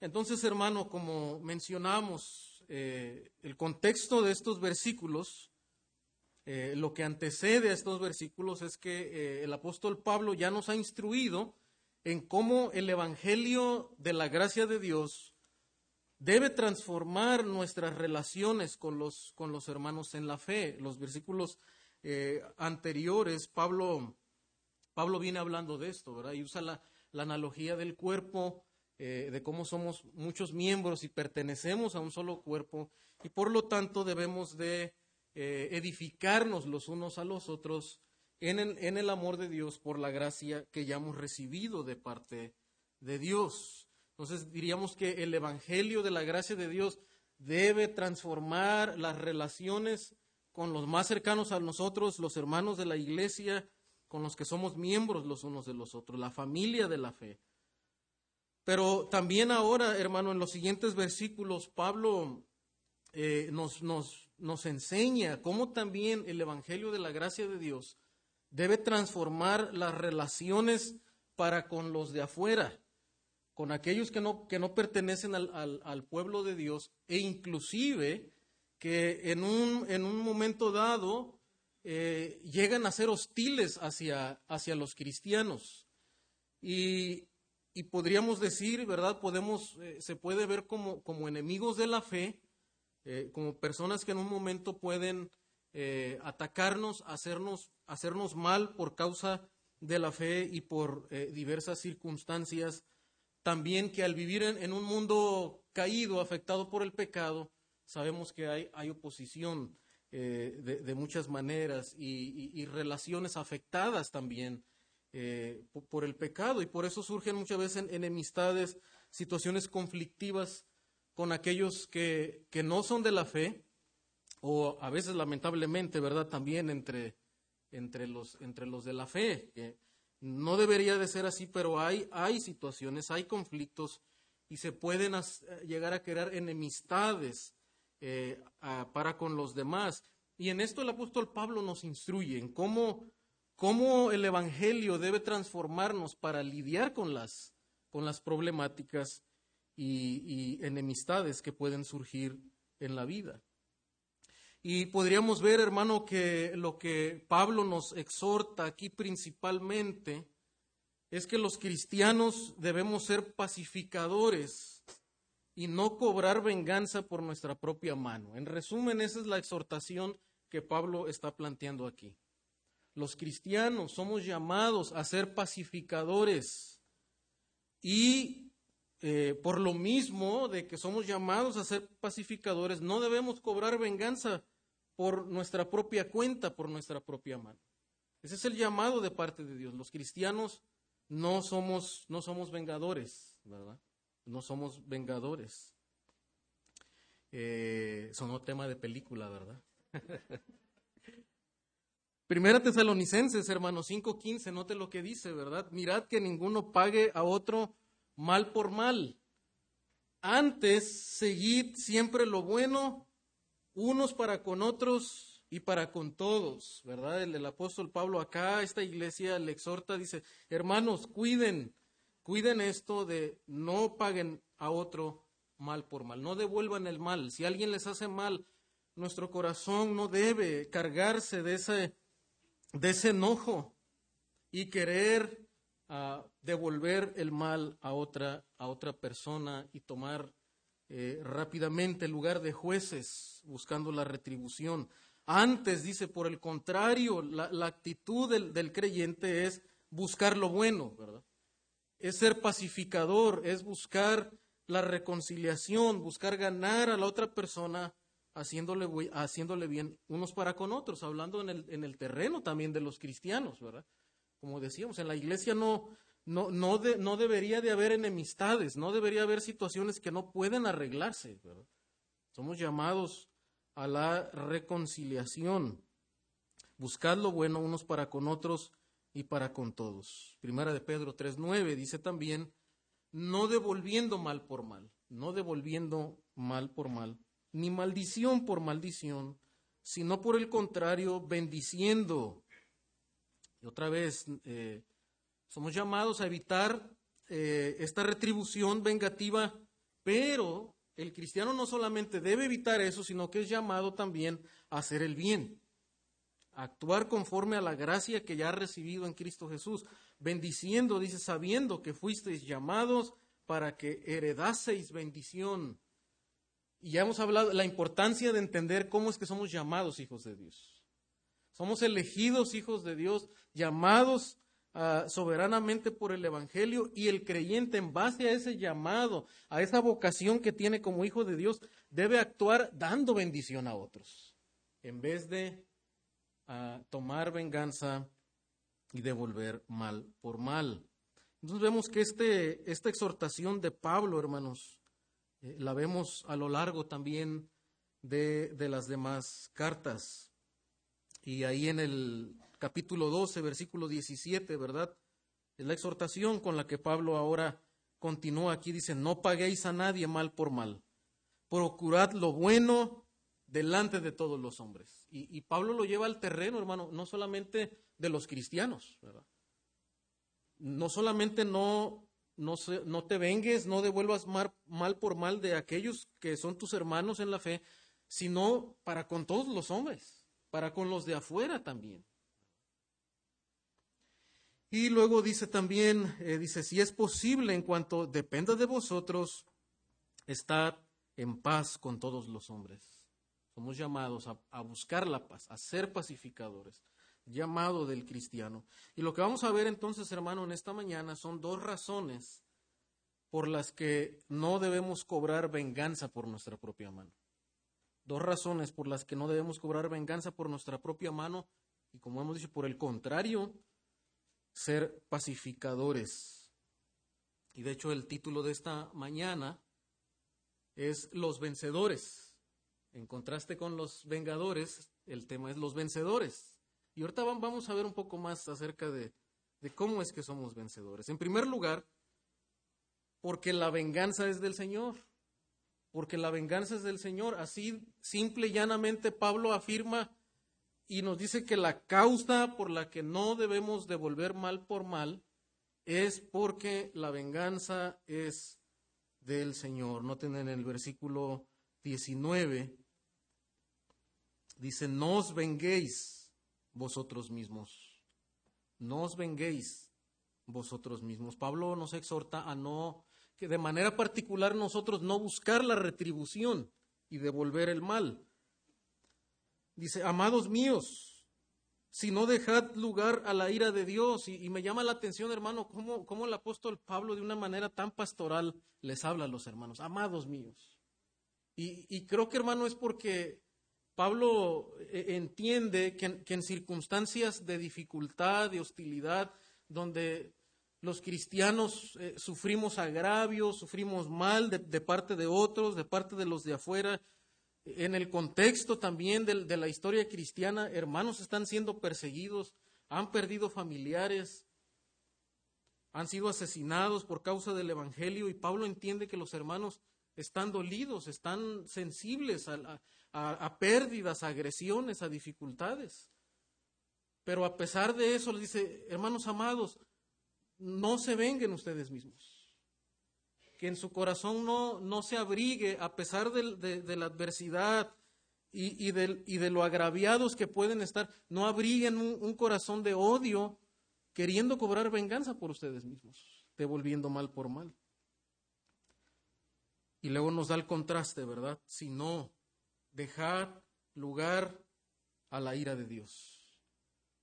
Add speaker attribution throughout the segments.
Speaker 1: Entonces, hermano, como mencionamos, eh, el contexto de estos versículos, eh, lo que antecede a estos versículos es que eh, el apóstol Pablo ya nos ha instruido en cómo el Evangelio de la gracia de Dios debe transformar nuestras relaciones con los, con los hermanos en la fe. Los versículos anteriores, Pablo, Pablo viene hablando de esto, ¿verdad? Y usa la, la analogía del cuerpo eh, de cómo somos muchos miembros y pertenecemos a un solo cuerpo y por lo tanto debemos de eh, edificarnos los unos a los otros en el, en el amor de Dios por la gracia que ya hemos recibido de parte de Dios. Entonces diríamos que el Evangelio de la gracia de Dios debe transformar las relaciones con los más cercanos a nosotros, los hermanos de la iglesia, con los que somos miembros los unos de los otros, la familia de la fe. Pero también ahora, hermano, en los siguientes versículos, Pablo eh, nos, nos, enseña cómo también el Evangelio de la gracia de Dios debe transformar las relaciones para con los de afuera, con aquellos que no, que no pertenecen al, al, pueblo de Dios e inclusive que en un, en un momento dado eh, llegan a ser hostiles hacia, hacia los cristianos. Y, y podríamos decir, ¿verdad? Podemos, eh, se puede ver como, como, enemigos de la fe, eh, como personas que en un momento pueden eh, atacarnos, hacernos, hacernos mal por causa de la fe y por diversas circunstancias. También que al vivir en, un mundo caído, afectado por el pecado, sabemos que hay, hay oposición de, muchas maneras y relaciones afectadas también eh, por el pecado y por eso surgen muchas veces enemistades, situaciones conflictivas con aquellos que, que no son de la fe o a veces lamentablemente, ¿verdad? También entre, entre, los, entre los de la fe. Que no debería de ser así, pero hay, hay situaciones, hay conflictos y se pueden llegar a crear enemistades eh, para con los demás. Y en esto el apóstol Pablo nos instruye en cómo cómo el Evangelio debe transformarnos para lidiar con las, con las problemáticas y, enemistades que pueden surgir en la vida. Y podríamos ver, hermano, que lo que Pablo nos exhorta aquí principalmente es que los cristianos debemos ser pacificadores y no cobrar venganza por nuestra propia mano. En resumen, esa es la exhortación que Pablo está planteando aquí. Los cristianos somos llamados a ser pacificadores y eh, por lo mismo de que somos llamados a ser pacificadores, no debemos cobrar venganza por nuestra propia cuenta, por nuestra propia mano. Ese es el llamado de parte de Dios. Los cristianos no somos, no somos vengadores, ¿verdad? No somos vengadores. Eh, sonó tema de película, ¿verdad? Primera Tesalonicenses, hermano 5:15, note lo que dice, ¿verdad? Mirad que ninguno pague a otro mal por mal. Antes, seguid siempre lo bueno, unos para con otros y para con todos, ¿verdad? El, apóstol Pablo acá, esta iglesia le exhorta, dice, hermanos, cuiden, cuiden esto de no paguen a otro mal por mal, no devuelvan el mal. Si alguien les hace mal, nuestro corazón no debe cargarse de ese de ese enojo y querer ah, devolver el mal a otra, a otra persona y tomar eh, rápidamente el lugar de jueces buscando la retribución. Antes, dice, por el contrario, la, actitud del, del, creyente es buscar lo bueno, ¿verdad? Es ser pacificador, es buscar la reconciliación, buscar ganar a la otra persona haciéndole, haciéndole bien unos para con otros, hablando en el, en el terreno también de los cristianos, ¿verdad? Como decíamos, en la iglesia no, no, no, no debería de haber enemistades, no debería haber situaciones que no pueden arreglarse. Somos llamados a la reconciliación. Buscad lo bueno unos para con otros y para con todos. Primera de Pedro 3.9 dice también, no devolviendo mal por mal, no devolviendo mal por mal, ni maldición por maldición, sino por el contrario, bendiciendo. Y otra vez, eh, somos llamados a evitar eh, esta retribución vengativa Pero el cristiano no solamente debe evitar eso, sino que es llamado también a hacer el bien, a actuar conforme a la gracia que ya ha recibido en Cristo Jesús, bendiciendo, dice, sabiendo que fuisteis llamados para que heredaseis bendición. Y ya hemos hablado de la importancia de entender cómo es que somos llamados hijos de Dios. Somos elegidos hijos de Dios, llamados Ah, soberanamente por el Evangelio y el creyente en base a ese llamado, a esa vocación que tiene como hijo de Dios, debe actuar dando bendición a otros, en vez de ah, tomar venganza y devolver mal por mal. Entonces vemos que este, esta exhortación de Pablo, hermanos, eh, la vemos a lo largo también de, de las demás cartas. Y ahí en el capítulo 12, versículo 17, ¿verdad? Es la exhortación con la que Pablo ahora continúa aquí. Dice, no paguéis a nadie mal por mal. Procurad lo bueno delante de todos los hombres. Y, Pablo lo lleva al terreno, hermano, no solamente de los cristianos, ¿verdad? No solamente no, no, no te vengues, no devuelvas mal, mal por mal de aquellos que son tus hermanos en la fe, sino para con todos los hombres, para con los de afuera también. Y luego dice también, eh, dice, si es posible, en cuanto dependa de vosotros, estar en paz con todos los hombres. Somos llamados a, a, buscar la paz, a ser pacificadores, llamado del cristiano. Y lo que vamos a ver entonces, hermano, en esta mañana son dos razones por las que no debemos cobrar venganza por nuestra propia mano. Dos razones por las que no debemos cobrar venganza por nuestra propia mano y como hemos dicho, por el contrario, ser pacificadores. Y de hecho el título de esta mañana es Los vencedores. En contraste con los vengadores, el tema es los vencedores. Y ahorita vamos a ver un poco más acerca de, cómo es que somos vencedores. En primer lugar, porque la venganza es del Señor. Porque la venganza es del Señor. Así simple y llanamente Pablo afirma y nos dice que la causa por la que no debemos devolver mal por mal es porque la venganza es del Señor. Noten en el versículo 19, dice, no os venguéis vosotros mismos, no os venguéis vosotros mismos. Pablo nos exhorta a no, que de manera particular nosotros no buscar la retribución y devolver el mal, Dice, amados míos, si no dejad lugar a la ira de Dios. Y, me llama la atención, hermano, cómo, cómo, el apóstol Pablo de una manera tan pastoral les habla a los hermanos, amados míos. Y, creo que, hermano, es porque Pablo eh, entiende que, en circunstancias de dificultad, de hostilidad, donde los cristianos eh, sufrimos agravios, sufrimos mal de parte de otros, de parte de los de afuera, en el contexto también de, la historia cristiana, hermanos están siendo perseguidos, han perdido familiares, han sido asesinados por causa del Evangelio y Pablo entiende que los hermanos están dolidos, están sensibles a, a pérdidas, a agresiones, a dificultades. Pero a pesar de eso, les dice, hermanos amados, no se venguen ustedes mismos que en su corazón no, no se abrigue a pesar de, la adversidad y, de, y, de, lo agraviados que pueden estar, no abriguen un, corazón de odio queriendo cobrar venganza por ustedes mismos, devolviendo mal por mal. Y luego nos da el contraste, ¿verdad? Si no, dejar lugar a la ira de Dios.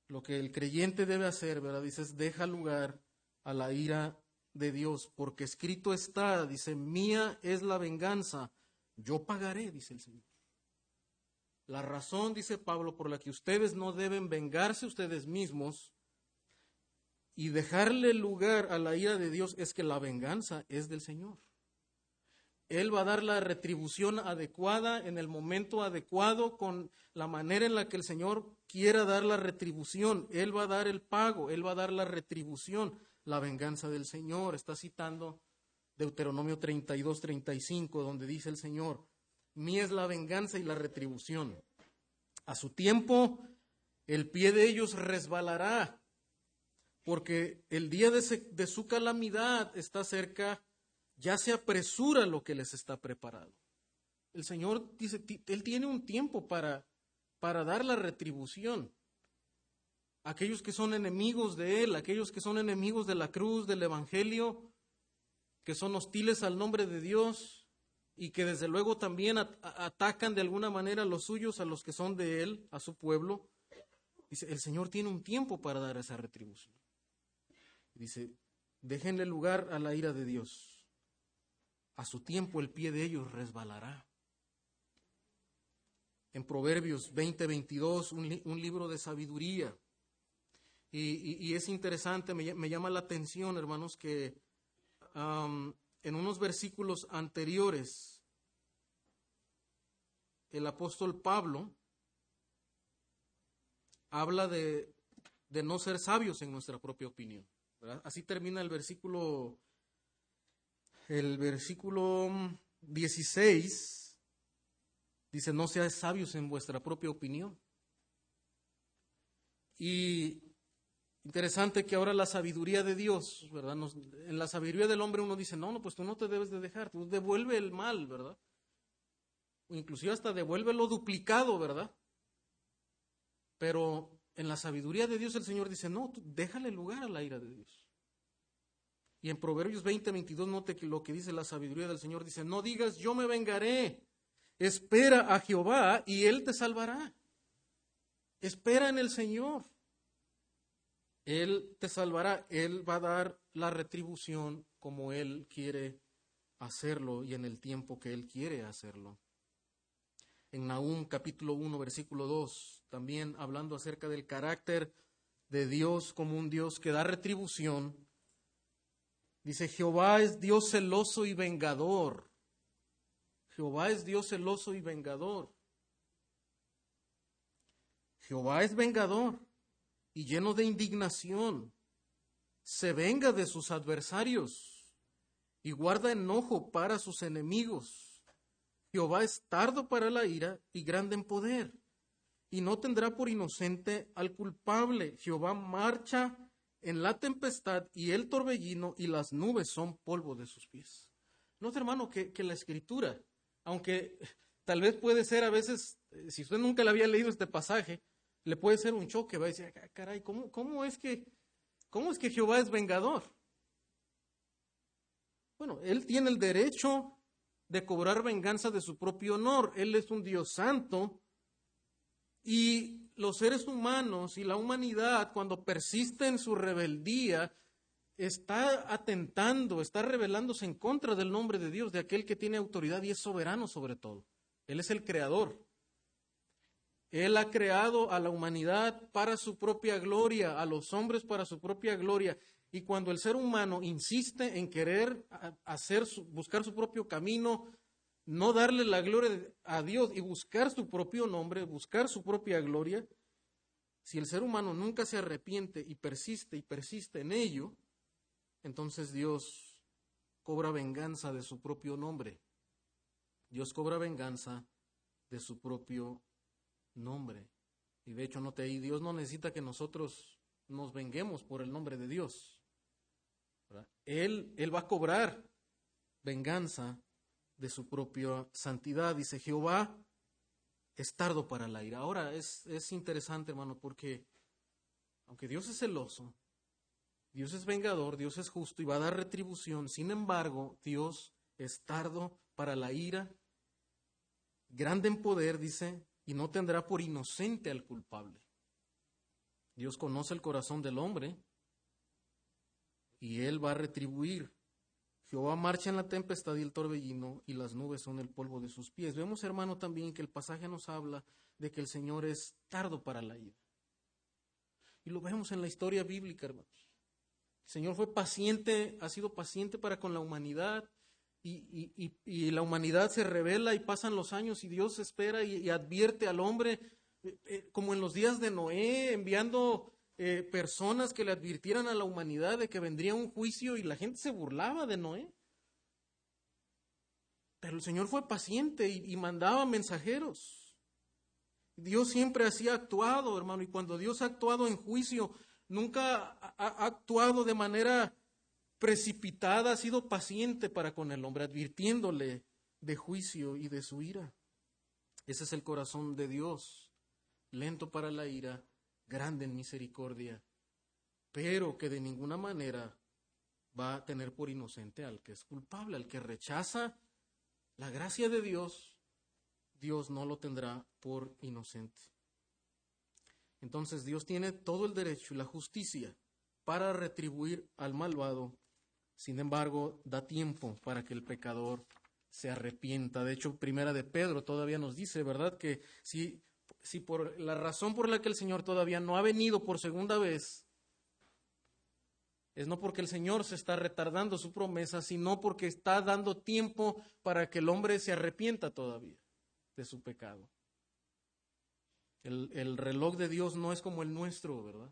Speaker 1: Lo que el creyente debe hacer, ¿verdad? Dices, deja lugar a la ira de Dios, porque escrito está, dice, mía es la venganza, yo pagaré, dice el Señor. La razón, dice Pablo, por la que ustedes no deben vengarse ustedes mismos y dejarle lugar a la ira de Dios es que la venganza es del Señor. Él va a dar la retribución adecuada en el momento adecuado con la manera en la que el Señor quiera dar la retribución. Él va a dar el pago, Él va a dar la retribución la venganza del Señor. Está citando Deuteronomio 32, 35, donde dice el Señor, mía es la venganza y la retribución. A su tiempo, el pie de ellos resbalará, porque el día de, de su calamidad está cerca ya se apresura lo que les está preparado. El Señor dice, Él tiene un tiempo para, para dar la retribución. Aquellos que son enemigos de Él, aquellos que son enemigos de la cruz, del Evangelio, que son hostiles al nombre de Dios y que desde luego también atacan de alguna manera a los suyos, a los que son de Él, a su pueblo. Dice, el Señor tiene un tiempo para dar esa retribución. Dice, déjenle lugar a la ira de Dios. A su tiempo el pie de ellos resbalará. En Proverbios 20, 22, un, libro de sabiduría. Y, es interesante, me, llama la atención, hermanos, que en unos versículos anteriores, el apóstol Pablo habla de, de no ser sabios en nuestra propia opinión. Así termina el versículo, el versículo 16, dice, no seáis sabios en vuestra propia opinión. Y interesante que ahora la sabiduría de Dios, ¿verdad? en la sabiduría del hombre uno dice, no, no, pues tú no te debes de dejar, tú devuelve el mal, ¿verdad? inclusive hasta devuelve lo duplicado, ¿verdad? Pero en la sabiduría de Dios el Señor dice, no, déjale lugar a la ira de Dios. Y en Proverbios 20, 22, note que lo que dice la sabiduría del Señor dice, no digas, yo me vengaré. Espera a Jehová y Él te salvará. Espera en el Señor. Él te salvará. Él va a dar la retribución como Él quiere hacerlo y en el tiempo que Él quiere hacerlo en Nahum capítulo 1, versículo 2, también hablando acerca del carácter de Dios como un Dios que da retribución. Dice, Jehová es Dios celoso y vengador. Jehová es Dios celoso y vengador. Jehová es vengador y lleno de indignación. Se venga de sus adversarios y guarda enojo para sus enemigos. Jehová es tardo para la ira y grande en poder, y no tendrá por inocente al culpable. Jehová marcha en la tempestad y el torbellino y las nubes son polvo de sus pies. No, hermano, que, la escritura, aunque tal vez puede ser a veces, eh, si usted nunca le había leído este pasaje, le puede ser un choque, va a decir, ah, caray, ¿cómo, cómo, es que, ¿cómo es que Jehová es vengador? Bueno, él tiene el derecho de cobrar venganza de su propio honor. Él es un Dios santo y los seres humanos y la humanidad, cuando persiste en su rebeldía, está atentando, está rebelándose en contra del nombre de Dios, de aquel que tiene autoridad y es soberano sobre todo. Él es el creador. Él ha creado a la humanidad para su propia gloria, a los hombres para su propia gloria. Y cuando el ser humano insiste en querer hacer buscar su propio camino, no darle la gloria a Dios y buscar su propio nombre, buscar su propia gloria, si el ser humano nunca se arrepiente y persiste y persiste en ello, entonces Dios cobra venganza de su propio nombre. Dios cobra venganza de su propio nombre. Y de hecho, note ahí, Dios no necesita que nosotros nos venguemos por el nombre de Dios. Él, él va a cobrar venganza de su propia santidad. Dice Jehová, es tardo para la ira. Ahora es, es interesante, hermano, porque aunque Dios es celoso, Dios es vengador, Dios es justo y va a dar retribución, sin embargo, Dios es tardo para la ira, grande en poder, dice, y no tendrá por inocente al culpable. Dios conoce el corazón del hombre y él va a retribuir. Jehová marcha en la tempestad y el torbellino, y las nubes son el polvo de sus pies. Vemos, hermano, también que el pasaje nos habla de que el Señor es tardo para la ira. Y lo vemos en la historia bíblica, hermanos. El Señor fue paciente, ha sido paciente para con la humanidad, y, la humanidad se revela y pasan los años y Dios espera y, advierte al hombre, eh, eh, como en los días de Noé, enviando eh, personas que le advirtieran a la humanidad de que vendría un juicio y la gente se burlaba de Noé. Pero el Señor fue paciente y, mandaba mensajeros. Dios siempre así ha actuado, hermano, y cuando Dios ha actuado en juicio, nunca ha, actuado de manera precipitada, ha sido paciente para con el hombre, advirtiéndole de juicio y de su ira. Ese es el corazón de Dios, lento para la ira, grande en misericordia, pero que de ninguna manera va a tener por inocente al que es culpable, al que rechaza la gracia de Dios, Dios no lo tendrá por inocente. Entonces Dios tiene todo el derecho y la justicia para retribuir al malvado. Sin embargo, da tiempo para que el pecador se arrepienta. De hecho, primera de Pedro todavía nos dice, ¿verdad? Que si, si por la razón por la que el Señor todavía no ha venido por segunda vez, es no porque el Señor se está retardando su promesa, sino porque está dando tiempo para que el hombre se arrepienta todavía de su pecado. El, reloj de Dios no es como el nuestro, ¿verdad?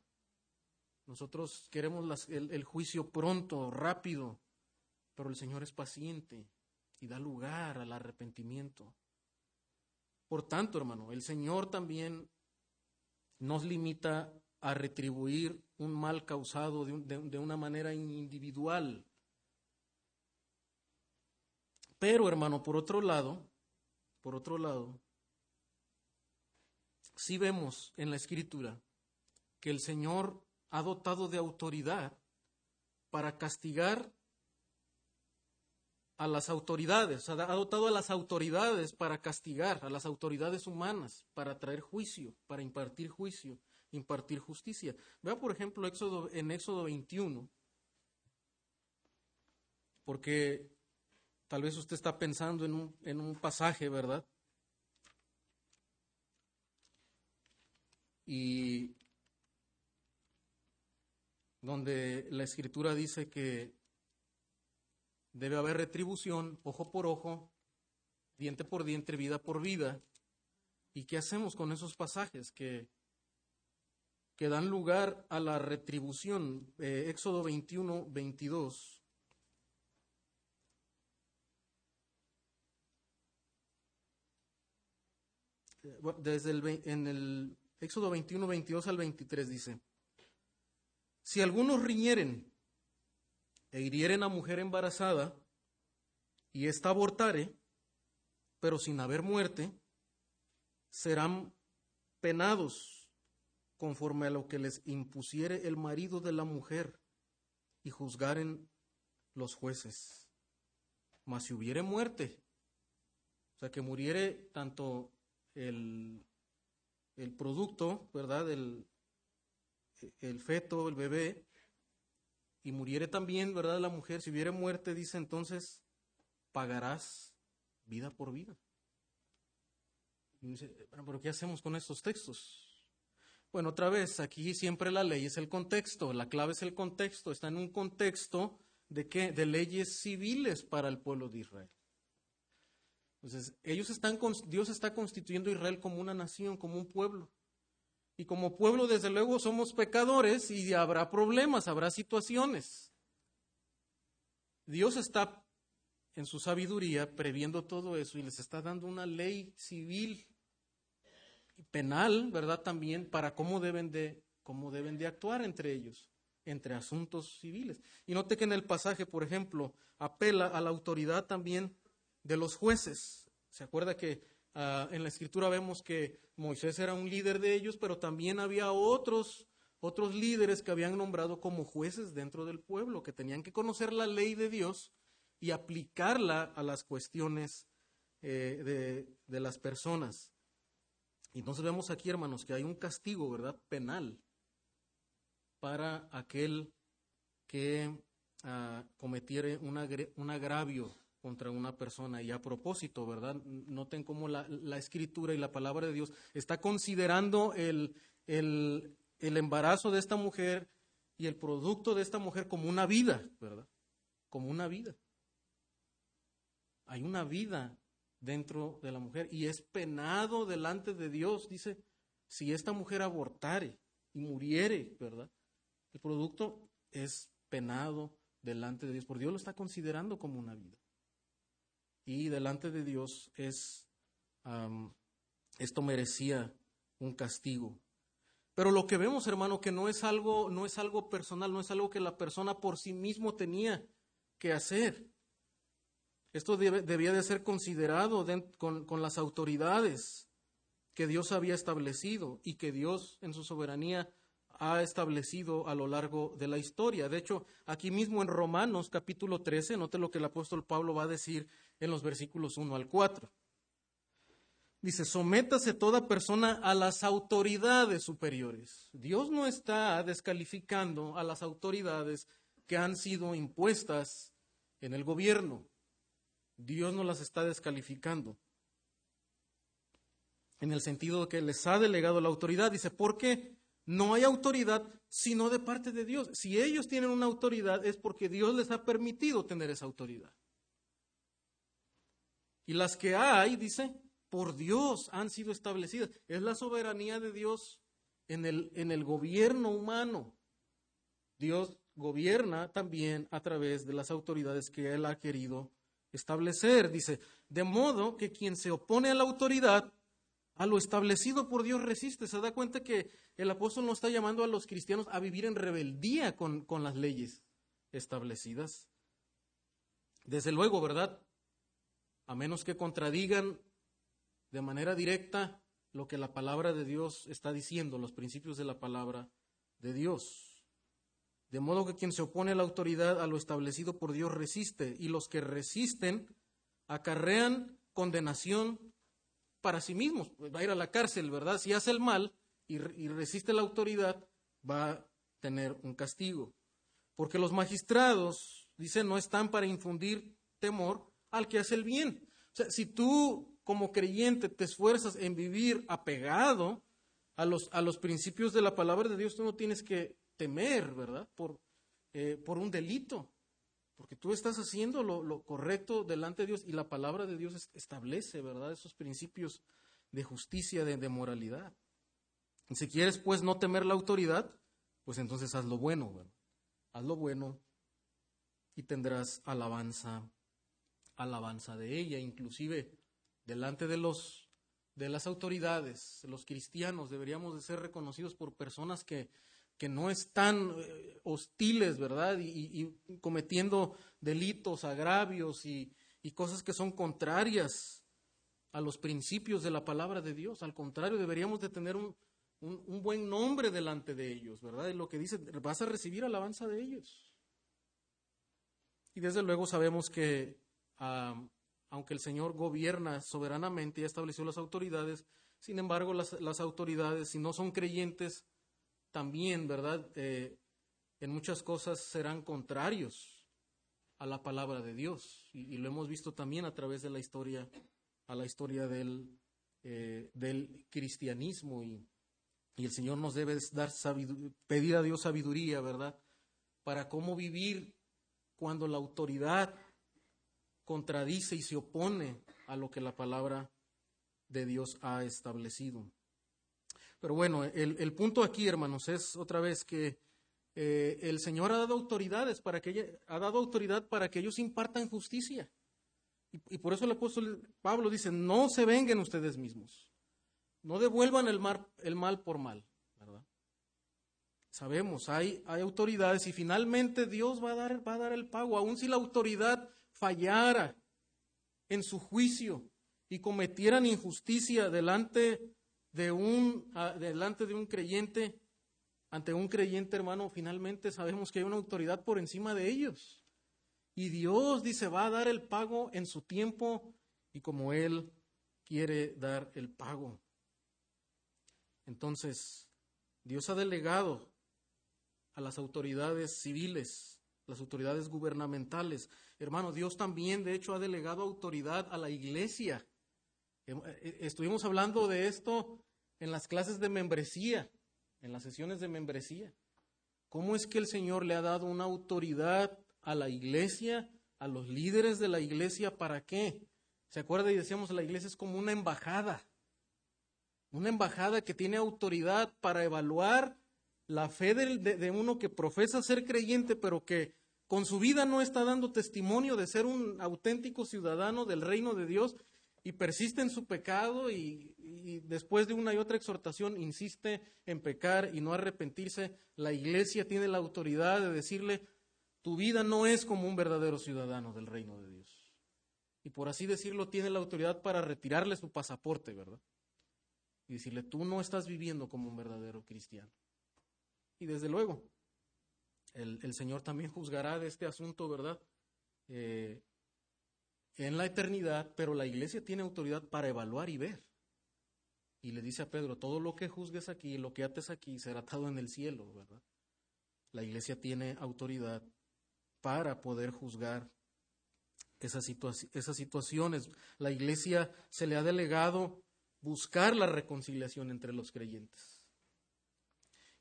Speaker 1: Nosotros queremos el juicio pronto, rápido, pero el Señor es paciente y da lugar al arrepentimiento. Por tanto, hermano, el Señor también nos limita a retribuir un mal causado de, una manera individual. Pero, hermano, por otro lado, por otro lado, sí vemos en la Escritura que el Señor ha dotado de autoridad para castigar a las autoridades, ha dotado a las autoridades para castigar, a las autoridades humanas, para traer juicio, para impartir juicio impartir justicia. Vea, por ejemplo, en Éxodo 21, porque tal vez usted está pensando en un, en un pasaje, ¿verdad? Y donde la escritura dice que debe haber retribución, ojo por ojo, diente por diente, vida por vida. ¿Y qué hacemos con esos pasajes que que dan lugar a la retribución. Eh, Éxodo 21, 22. Desde el, en el Éxodo 21, 22 al 23 dice, si algunos riñeren e hirieren a mujer embarazada y ésta abortare, pero sin haber muerte, serán penados conforme a lo que les impusiere el marido de la mujer y juzgaren los jueces. Mas si hubiere muerte, o sea, que muriere tanto el, el producto, ¿verdad? El, el feto, el bebé, y muriere también, ¿verdad? La mujer, si hubiere muerte, dice entonces, pagarás vida por vida. Y pero ¿qué hacemos con estos textos? Bueno, otra vez, aquí siempre la ley es el contexto, la clave es el contexto, está en un contexto de qué? De leyes civiles para el pueblo de Israel. Entonces, ellos están, Dios está constituyendo a Israel como una nación, como un pueblo. Y como pueblo, desde luego, somos pecadores y habrá problemas, habrá situaciones. Dios está en su sabiduría previendo todo eso y les está dando una ley civil penal, ¿verdad? También para cómo deben de, cómo deben de actuar entre ellos, entre asuntos civiles. Y note que en el pasaje, por ejemplo, apela a la autoridad también de los jueces. ¿Se acuerda que ah, en la escritura vemos que Moisés era un líder de ellos, pero también había otros, otros líderes que habían nombrado como jueces dentro del pueblo, que tenían que conocer la ley de Dios y aplicarla a las cuestiones eh, de, de las personas. Entonces vemos aquí, hermanos, que hay un castigo, ¿verdad? Penal para aquel que ah, cometiere un agravio contra una persona. Y a propósito, ¿verdad? Noten cómo la, escritura y la palabra de Dios está considerando el, el, el embarazo de esta mujer y el producto de esta mujer como una vida, ¿verdad? Como una vida. Hay una vida dentro de la mujer y es penado delante de Dios, dice, si esta mujer abortare y muriere, ¿verdad? El producto es penado delante de Dios, por Dios lo está considerando como una vida. Y delante de Dios es, esto merecía un castigo. Pero lo que vemos, hermano, que no es algo, no es algo personal, no es algo que la persona por sí mismo tenía que hacer. Esto debía de ser considerado con, con las autoridades que Dios había establecido y que Dios en su soberanía ha establecido a lo largo de la historia. De hecho, aquí mismo en Romanos capítulo 13, note lo que el apóstol Pablo va a decir en los versículos 1 al 4. Dice, sométase toda persona a las autoridades superiores. Dios no está descalificando a las autoridades que han sido impuestas en el gobierno. Dios no las está descalificando. En el sentido de que les ha delegado la autoridad. Dice, ¿por qué? No hay autoridad sino de parte de Dios. Si ellos tienen una autoridad es porque Dios les ha permitido tener esa autoridad. Y las que hay, dice, por Dios han sido establecidas. Es la soberanía de Dios en el, en el gobierno humano. Dios gobierna también a través de las autoridades que Él ha querido establecer. Dice, de modo que quien se opone a la autoridad, a lo establecido por Dios resiste. Se da cuenta que el apóstol no está llamando a los cristianos a vivir en rebeldía con, con las leyes establecidas. Desde luego, ¿verdad? A menos que contradigan de manera directa lo que la palabra de Dios está diciendo, los principios de la palabra de Dios. De modo que quien se opone a la autoridad, a lo establecido por Dios, resiste, y los que resisten acarrean condenación para sí mismos. Va a ir a la cárcel, ¿verdad? Si hace el mal y, resiste la autoridad, va a tener un castigo. Porque los magistrados, dice, no están para infundir temor al que hace el bien. O sea, si tú como creyente te esfuerzas en vivir apegado a los, a los principios de la palabra de Dios, tú no tienes que temer, ¿verdad? Por, eh, por un delito, porque tú estás haciendo lo, correcto delante de Dios y la palabra de Dios establece, ¿verdad? Esos principios de justicia, de, moralidad. Si quieres, pues, no temer la autoridad, pues entonces haz lo bueno. Haz lo bueno y tendrás alabanza, alabanza de ella, inclusive delante de los de las autoridades, los cristianos deberíamos de ser reconocidos por personas que, que no están eh, hostiles, ¿verdad? Y, cometiendo delitos, agravios y, cosas que son contrarias a los principios de la palabra de Dios. Al contrario, deberíamos de tener un, un, buen nombre delante de ellos, ¿verdad? Y lo que dice, vas a recibir alabanza de ellos. Y desde luego sabemos que aunque el Señor gobierna soberanamente y ha establecido las autoridades, sin embargo las, autoridades, si no son creyentes, también, ¿verdad? Eh, en muchas cosas serán contrarios a la palabra de Dios. Y, lo hemos visto también a través de la historia, a la historia del, eh, del cristianismo. Y, y, el Señor nos debe dar pedir a Dios sabiduría, ¿verdad? Para cómo vivir cuando la autoridad contradice y se opone a lo que la palabra de Dios ha establecido. Pero bueno, el, punto aquí, hermanos, es otra vez que eh, el Señor ha dado autoridades para que ha dado autoridad para que ellos impartan justicia. Y, por eso el apóstol Pablo dice, no se vengan ustedes mismos, no devuelvan el, el mal por mal, ¿verdad? Sabemos, hay, hay autoridades y finalmente Dios va a, dar, va dar el pago, aun si la autoridad fallara en su juicio y cometieran injusticia delante de un, delante de un creyente, ante un creyente hermano, finalmente sabemos que hay una autoridad por encima de ellos. Y Dios dice, va a dar el pago en su tiempo y como Él quiere dar el pago. Entonces, Dios ha delegado a las autoridades civiles las autoridades gubernamentales. Hermano, Dios también, de hecho, ha delegado autoridad a la iglesia. Eh, eh, estuvimos hablando de esto en las clases de membresía, en las sesiones de membresía. ¿Cómo es que el Señor le ha dado una autoridad a la iglesia, a los líderes de la iglesia? ¿Para qué? ¿Se acuerda? Y decíamos, la iglesia es como una embajada. Una embajada que tiene autoridad para evaluar la fe de, uno que profesa ser creyente, pero que con su vida no está dando testimonio de ser un auténtico ciudadano del reino de Dios, y persiste en su pecado y, después de una y otra exhortación insiste en pecar y no arrepentirse, la iglesia tiene la autoridad de decirle, tu vida no es como un verdadero ciudadano del reino de Dios. Y por así decirlo, tiene la autoridad para retirarle su pasaporte, ¿verdad? Y decirle, tú no estás viviendo como un verdadero cristiano. Y desde luego, el, Señor también juzgará de este asunto, ¿verdad? Eh, en la eternidad, pero la iglesia tiene autoridad para evaluar y ver. Y le dice a Pedro, todo lo que juzgues aquí, lo que ates aquí, será atado en el cielo, ¿verdad? La iglesia tiene autoridad para poder juzgar esas, esas situaciones. La iglesia se le ha delegado buscar la reconciliación entre los creyentes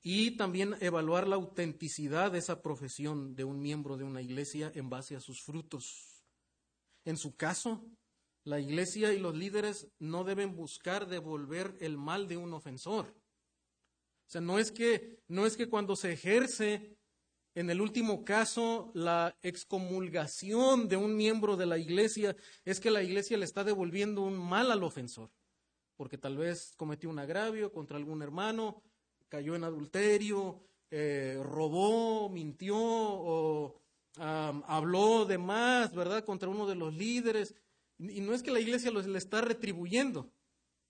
Speaker 1: y también evaluar la autenticidad de esa profesión de un miembro de una iglesia en base a sus frutos. En su caso, la iglesia y los líderes no deben buscar devolver el mal de un ofensor. O sea, no es que, no es que cuando se ejerce, en el último caso, la excomulgación de un miembro de la iglesia, es que la iglesia le está devolviendo un mal al ofensor, porque tal vez cometió un agravio contra algún hermano, cayó en adulterio, eh, robó, mintió o habló de más, ¿verdad?, contra uno de los líderes. Y no es que la iglesia le está retribuyendo,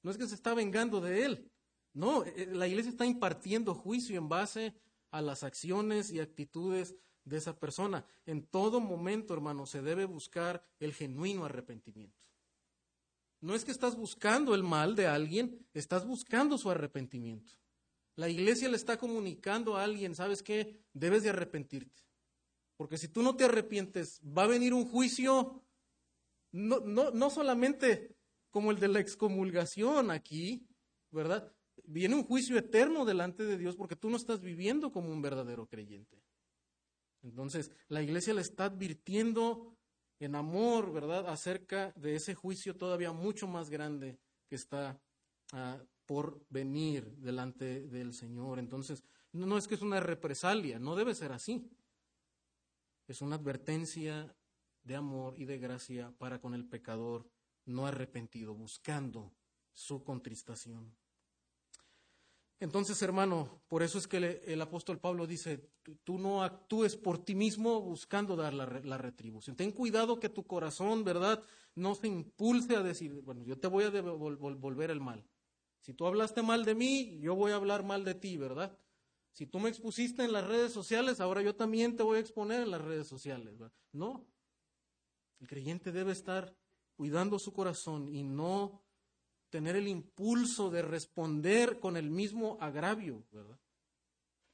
Speaker 1: no es que se está vengando de él. No, eh, la iglesia está impartiendo juicio en base a las acciones y actitudes de esa persona. En todo momento, hermano, se debe buscar el genuino arrepentimiento. No es que estás buscando el mal de alguien, estás buscando su arrepentimiento. La iglesia le está comunicando a alguien, ¿sabes qué? Debes de arrepentirte. Porque si tú no te arrepientes, va a venir un juicio, no, no, no solamente como el de la excomulgación aquí, ¿verdad? Viene un juicio eterno delante de Dios porque tú no estás viviendo como un verdadero creyente. Entonces, la iglesia le está advirtiendo en amor, ¿verdad?, acerca de ese juicio todavía mucho más grande que está ah, por venir delante del Señor. Entonces, no es que es una represalia, no debe ser así. Es una advertencia de amor y de gracia para con el pecador no arrepentido, buscando su contristación. Entonces, hermano, por eso es que el, apóstol Pablo dice, tú no actúes por ti mismo buscando dar la, la, retribución. Ten cuidado que tu corazón, ¿verdad?, no se impulse a decir, bueno, yo te voy a devolver el mal. Si tú hablaste mal de mí, yo voy a hablar mal de ti, ¿verdad? Si tú me expusiste en las redes sociales, ahora yo también te voy a exponer en las redes sociales. ¿verdad? No. El creyente debe estar cuidando su corazón y no tener el impulso de responder con el mismo agravio, ¿verdad?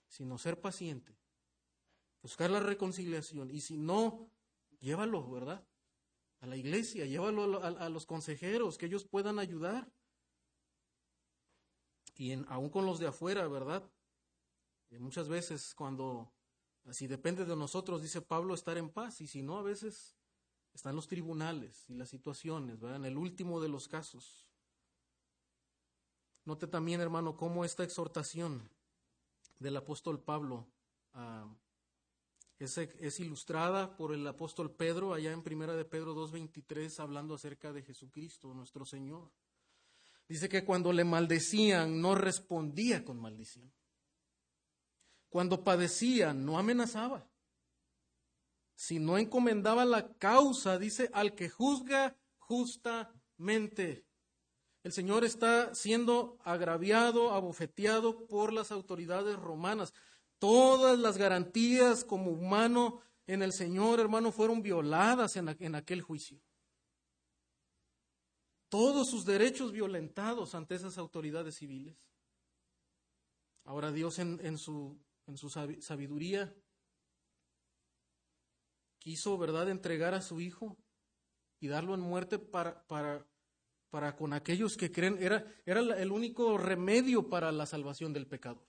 Speaker 1: Sino ser paciente, buscar la reconciliación y si no, llévalo, ¿verdad? A la iglesia, llévalo a, a los consejeros, que ellos puedan ayudar y aún con los de afuera, ¿verdad? Muchas veces cuando, si depende de nosotros, dice Pablo, estar en paz, y si no, a veces están los tribunales y las situaciones, ¿verdad? En el último de los casos. Note también, hermano, cómo esta exhortación del apóstol Pablo ah, es, es, ilustrada por el apóstol Pedro allá en Primera de Pedro 2.23 hablando acerca de Jesucristo, nuestro Señor. Dice que cuando le maldecían no respondía con maldición. Cuando padecían no amenazaba. Si no encomendaba la causa, dice, al que juzga justamente. El Señor está siendo agraviado, abofeteado por las autoridades romanas. Todas las garantías como humano en el Señor, hermano, fueron violadas en, en aquel juicio todos sus derechos violentados ante esas autoridades civiles. Ahora Dios en, su, en su sabiduría quiso, ¿verdad?, entregar a su Hijo y darlo en muerte para, para, para con aquellos que creen, era, era el único remedio para la salvación del pecador.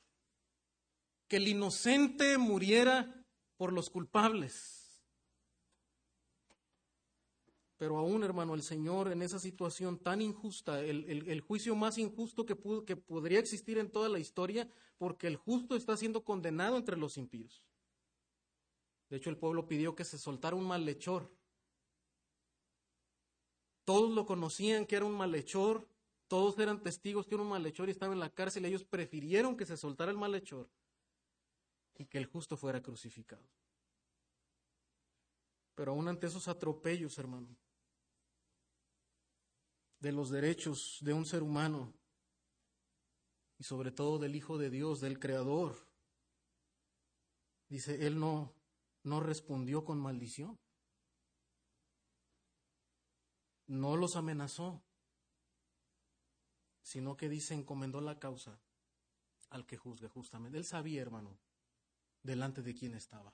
Speaker 1: Que el inocente muriera por los culpables. Pero aún, hermano, el Señor en esa situación tan injusta, el, juicio más injusto que, que podría existir en toda la historia, porque el justo está siendo condenado entre los impíos. De hecho, el pueblo pidió que se soltara un malhechor. todos lo conocían que era un malhechor, todos eran testigos que era un malhechor y estaba en la cárcel, ellos prefirieron que se soltara el malhechor y que el justo fuera crucificado. Pero aún ante esos atropellos, hermano, de los derechos de un ser humano y sobre todo del Hijo de Dios, del Creador, dice, Él no, no respondió con maldición. No los amenazó, sino que dice, encomendó la causa al que juzgue justamente. Él sabía, hermano, delante de quién estaba.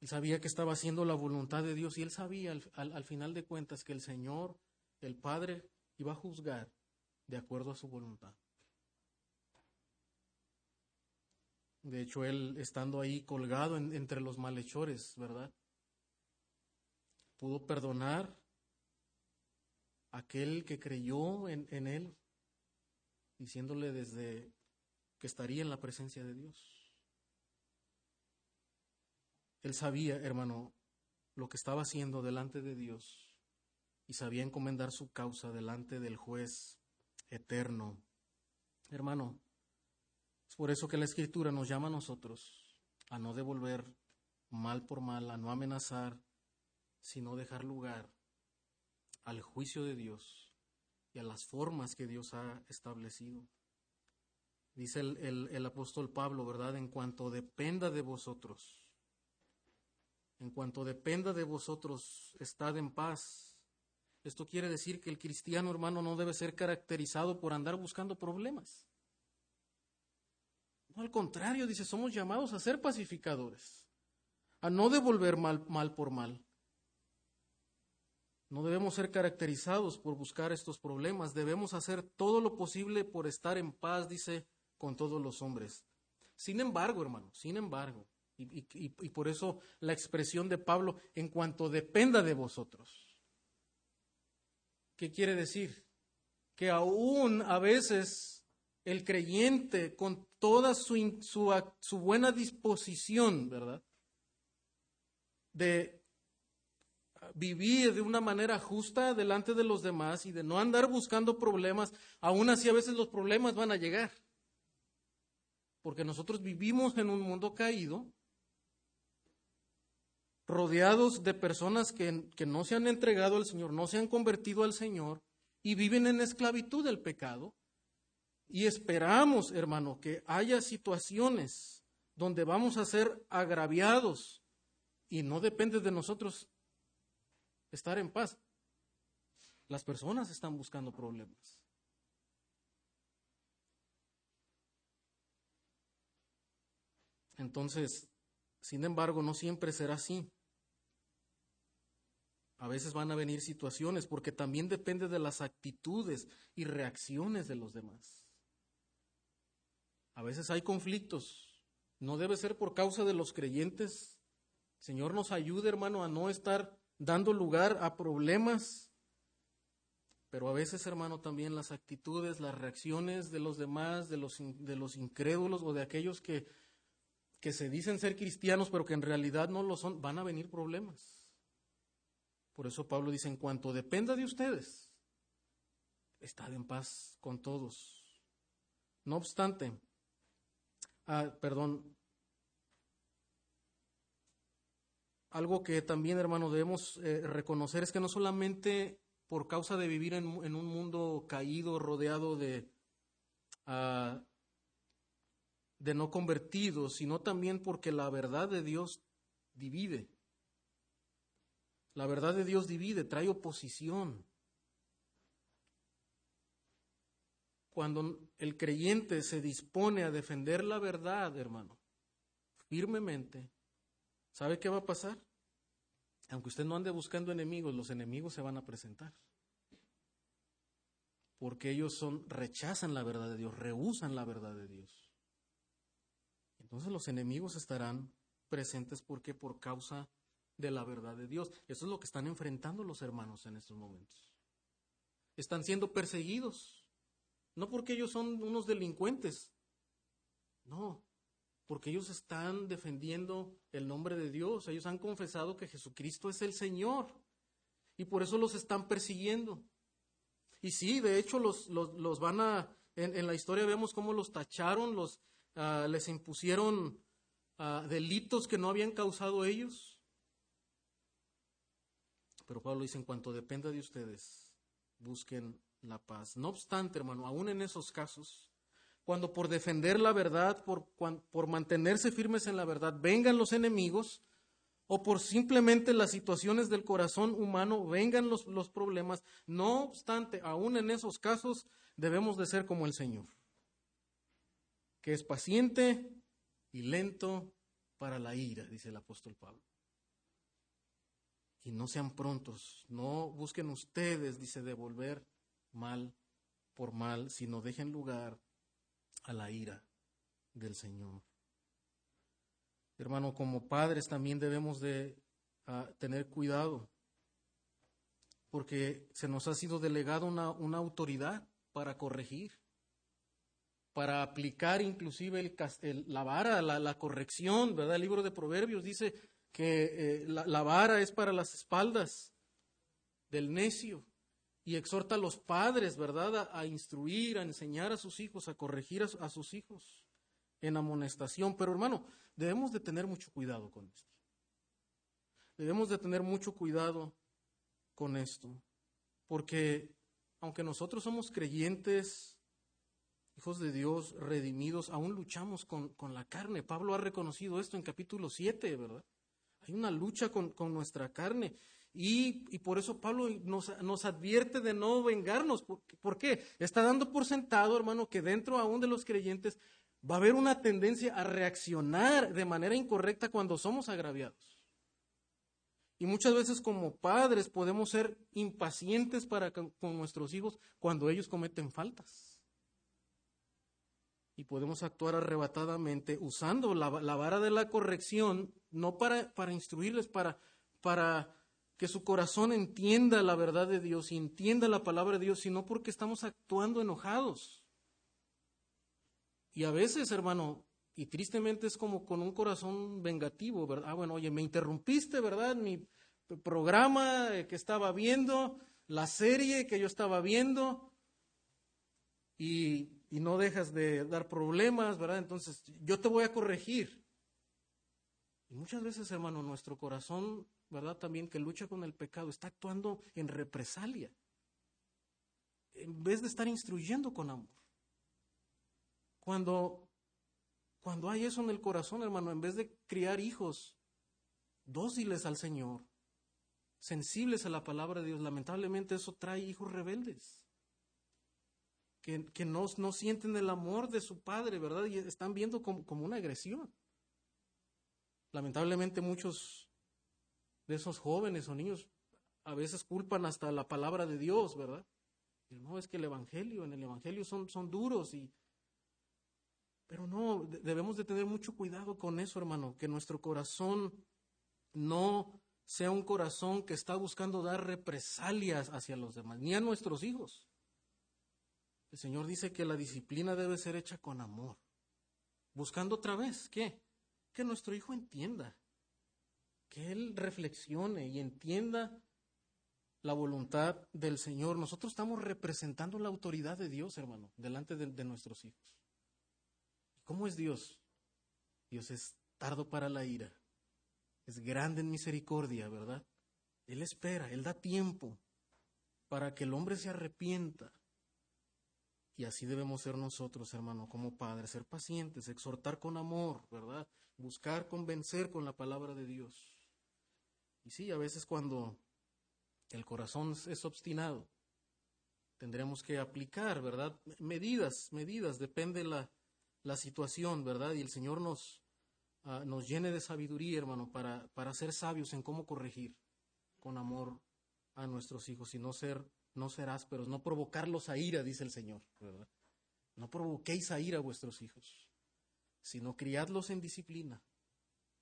Speaker 1: Él sabía que estaba haciendo la voluntad de Dios y él sabía al, final de cuentas que el Señor, el Padre, iba a juzgar de acuerdo a su voluntad. De hecho, él estando ahí colgado entre los malhechores, ¿verdad? Pudo perdonar a aquel que creyó en, en él, diciéndole desde que estaría en la presencia de Dios. Él sabía, hermano, lo que estaba haciendo delante de Dios y sabía encomendar su causa delante del juez eterno. Hermano, es por eso que la escritura nos llama a nosotros a no devolver mal por mal, a no amenazar, sino dejar lugar al juicio de Dios y a las formas que Dios ha establecido. Dice el, el apóstol Pablo, ¿verdad? En cuanto dependa de vosotros, en cuanto dependa de vosotros, estad en paz. Esto quiere decir que el cristiano hermano no debe ser caracterizado por andar buscando problemas. No, al contrario, dice, somos llamados a ser pacificadores, a no devolver mal, mal por mal. No debemos ser caracterizados por buscar estos problemas, debemos hacer todo lo posible por estar en paz, dice, con todos los hombres. Sin embargo, hermano, sin embargo, y, por eso la expresión de Pablo, en cuanto dependa de vosotros. ¿Qué quiere decir? Que aún a veces el creyente, con toda su, su, su buena disposición, ¿verdad? De vivir de una manera justa delante de los demás y de no andar buscando problemas, aún así a veces los problemas van a llegar. Porque nosotros vivimos en un mundo caído rodeados de personas que, que, no se han entregado al Señor, no se han convertido al Señor y viven en esclavitud del pecado. Y esperamos, hermano, que haya situaciones donde vamos a ser agraviados y no depende de nosotros estar en paz. Las personas están buscando problemas. Entonces, sin embargo, no siempre será así. A veces van a venir situaciones porque también depende de las actitudes y reacciones de los demás. A veces hay conflictos. No debe ser por causa de los creyentes. Señor nos ayude, hermano, a no estar dando lugar a problemas. Pero a veces, hermano, también las actitudes, las reacciones de los demás, de los, de los incrédulos o de aquellos que, que se dicen ser cristianos, pero que en realidad no lo son, van a venir problemas. Por eso Pablo dice, en cuanto dependa de ustedes, estad en paz con todos. No obstante, ah, perdón, algo que también, hermano, debemos eh, reconocer es que no solamente por causa de vivir en, un mundo caído, rodeado de, ah, de no convertidos, sino también porque la verdad de Dios divide. La verdad de Dios divide, trae oposición. Cuando el creyente se dispone a defender la verdad, hermano, firmemente, ¿sabe qué va a pasar? Aunque usted no ande buscando enemigos, los enemigos se van a presentar. Porque ellos son, rechazan la verdad de Dios, rehusan la verdad de Dios. Entonces los enemigos estarán presentes porque por causa de la verdad de Dios. Eso es lo que están enfrentando los hermanos en estos momentos. Están siendo perseguidos. No porque ellos son unos delincuentes. No, porque ellos están defendiendo el nombre de Dios. Ellos han confesado que Jesucristo es el Señor. y por eso los están persiguiendo. Y sí, de hecho los, los, van a, en, la historia vemos cómo los tacharon, los, ah, les impusieron ah, delitos que no habían causado ellos. Pero Pablo dice, en cuanto dependa de ustedes, busquen la paz. No obstante, hermano, aún en esos casos, cuando por defender la verdad, por, mantenerse firmes en la verdad, vengan los enemigos, o por simplemente las situaciones del corazón humano vengan los, los, problemas, no obstante, aún en esos casos debemos de ser como el Señor, que es paciente y lento para la ira, dice el apóstol Pablo. Y no sean prontos, no busquen ustedes, dice, devolver mal por mal, sino dejen lugar a la ira del Señor. Hermano, como padres también debemos de ah, tener cuidado, porque se nos ha sido delegado una, una autoridad para corregir, para aplicar inclusive el, la vara, la, corrección, ¿verdad? El libro de Proverbios dice que eh, la, vara es para las espaldas del necio y exhorta a los padres, ¿verdad?, a, instruir, a enseñar a sus hijos, a corregir a sus hijos en amonestación. Pero hermano, debemos de tener mucho cuidado con esto. Debemos de tener mucho cuidado con esto. Porque aunque nosotros somos creyentes, hijos de Dios, redimidos, aún luchamos con, la carne. Pablo ha reconocido esto en capítulo 7, ¿verdad? Hay una lucha con, nuestra carne. Y, por eso Pablo nos, nos, advierte de no vengarnos. ¿Por, ¿Por qué? Está dando por sentado, hermano, que dentro aún de los creyentes va a haber una tendencia a reaccionar de manera incorrecta cuando somos agraviados. Y muchas veces como padres podemos ser impacientes para con nuestros hijos cuando ellos cometen faltas. Y podemos actuar arrebatadamente usando la, vara de la corrección, no para, para instruirles, para, para que su corazón entienda la verdad de Dios y entienda la palabra de Dios, sino porque estamos actuando enojados. Y a veces, hermano, y tristemente es como con un corazón vengativo, ¿verdad? Ah, bueno, oye, me interrumpiste, ¿verdad? Mi programa que estaba viendo, la serie que yo estaba viendo, y, y no dejas de dar problemas, ¿verdad? Entonces, yo te voy a corregir. Y muchas veces, hermano, nuestro corazón, ¿verdad? También que lucha con el pecado, está actuando en represalia, en vez de estar instruyendo con amor. Cuando, cuando hay eso en el corazón, hermano, en vez de criar hijos dóciles al Señor, sensibles a la palabra de Dios, lamentablemente eso trae hijos rebeldes. Que, no, sienten el amor de su padre, ¿verdad? Y están viendo como, como una agresión. Lamentablemente muchos de esos jóvenes o niños a veces culpan hasta la palabra de Dios, ¿verdad? No, es que el Evangelio, en el Evangelio son, son duros y, pero no, debemos de tener mucho cuidado con eso, hermano, que nuestro corazón no sea un corazón que está buscando dar represalias hacia los demás, ni a nuestros hijos. El Señor dice que la disciplina debe ser hecha con amor, buscando otra vez, ¿qué? Que nuestro hijo entienda, que él reflexione y entienda la voluntad del Señor. Nosotros estamos representando la autoridad de Dios, hermano, delante de nuestros hijos. ¿Cómo es Dios? Dios es tardo para la ira, es grande en misericordia, ¿verdad? Él espera, Él da tiempo para que el hombre se arrepienta. Y así debemos ser nosotros, hermano, como padres, ser pacientes, exhortar con amor, ¿verdad? Buscar convencer con la palabra de Dios. Y sí, a veces cuando el corazón es obstinado, tendremos que aplicar, ¿verdad? Medidas, medidas, depende la, la situación, ¿verdad? Y el Señor nos, ah, nos llene de sabiduría, hermano, para, para ser sabios en cómo corregir con amor a nuestros hijos y no ser, no ser ásperos, no provocarlos a ira, dice el Señor. No provoquéis a ira a vuestros hijos, sino criadlos en disciplina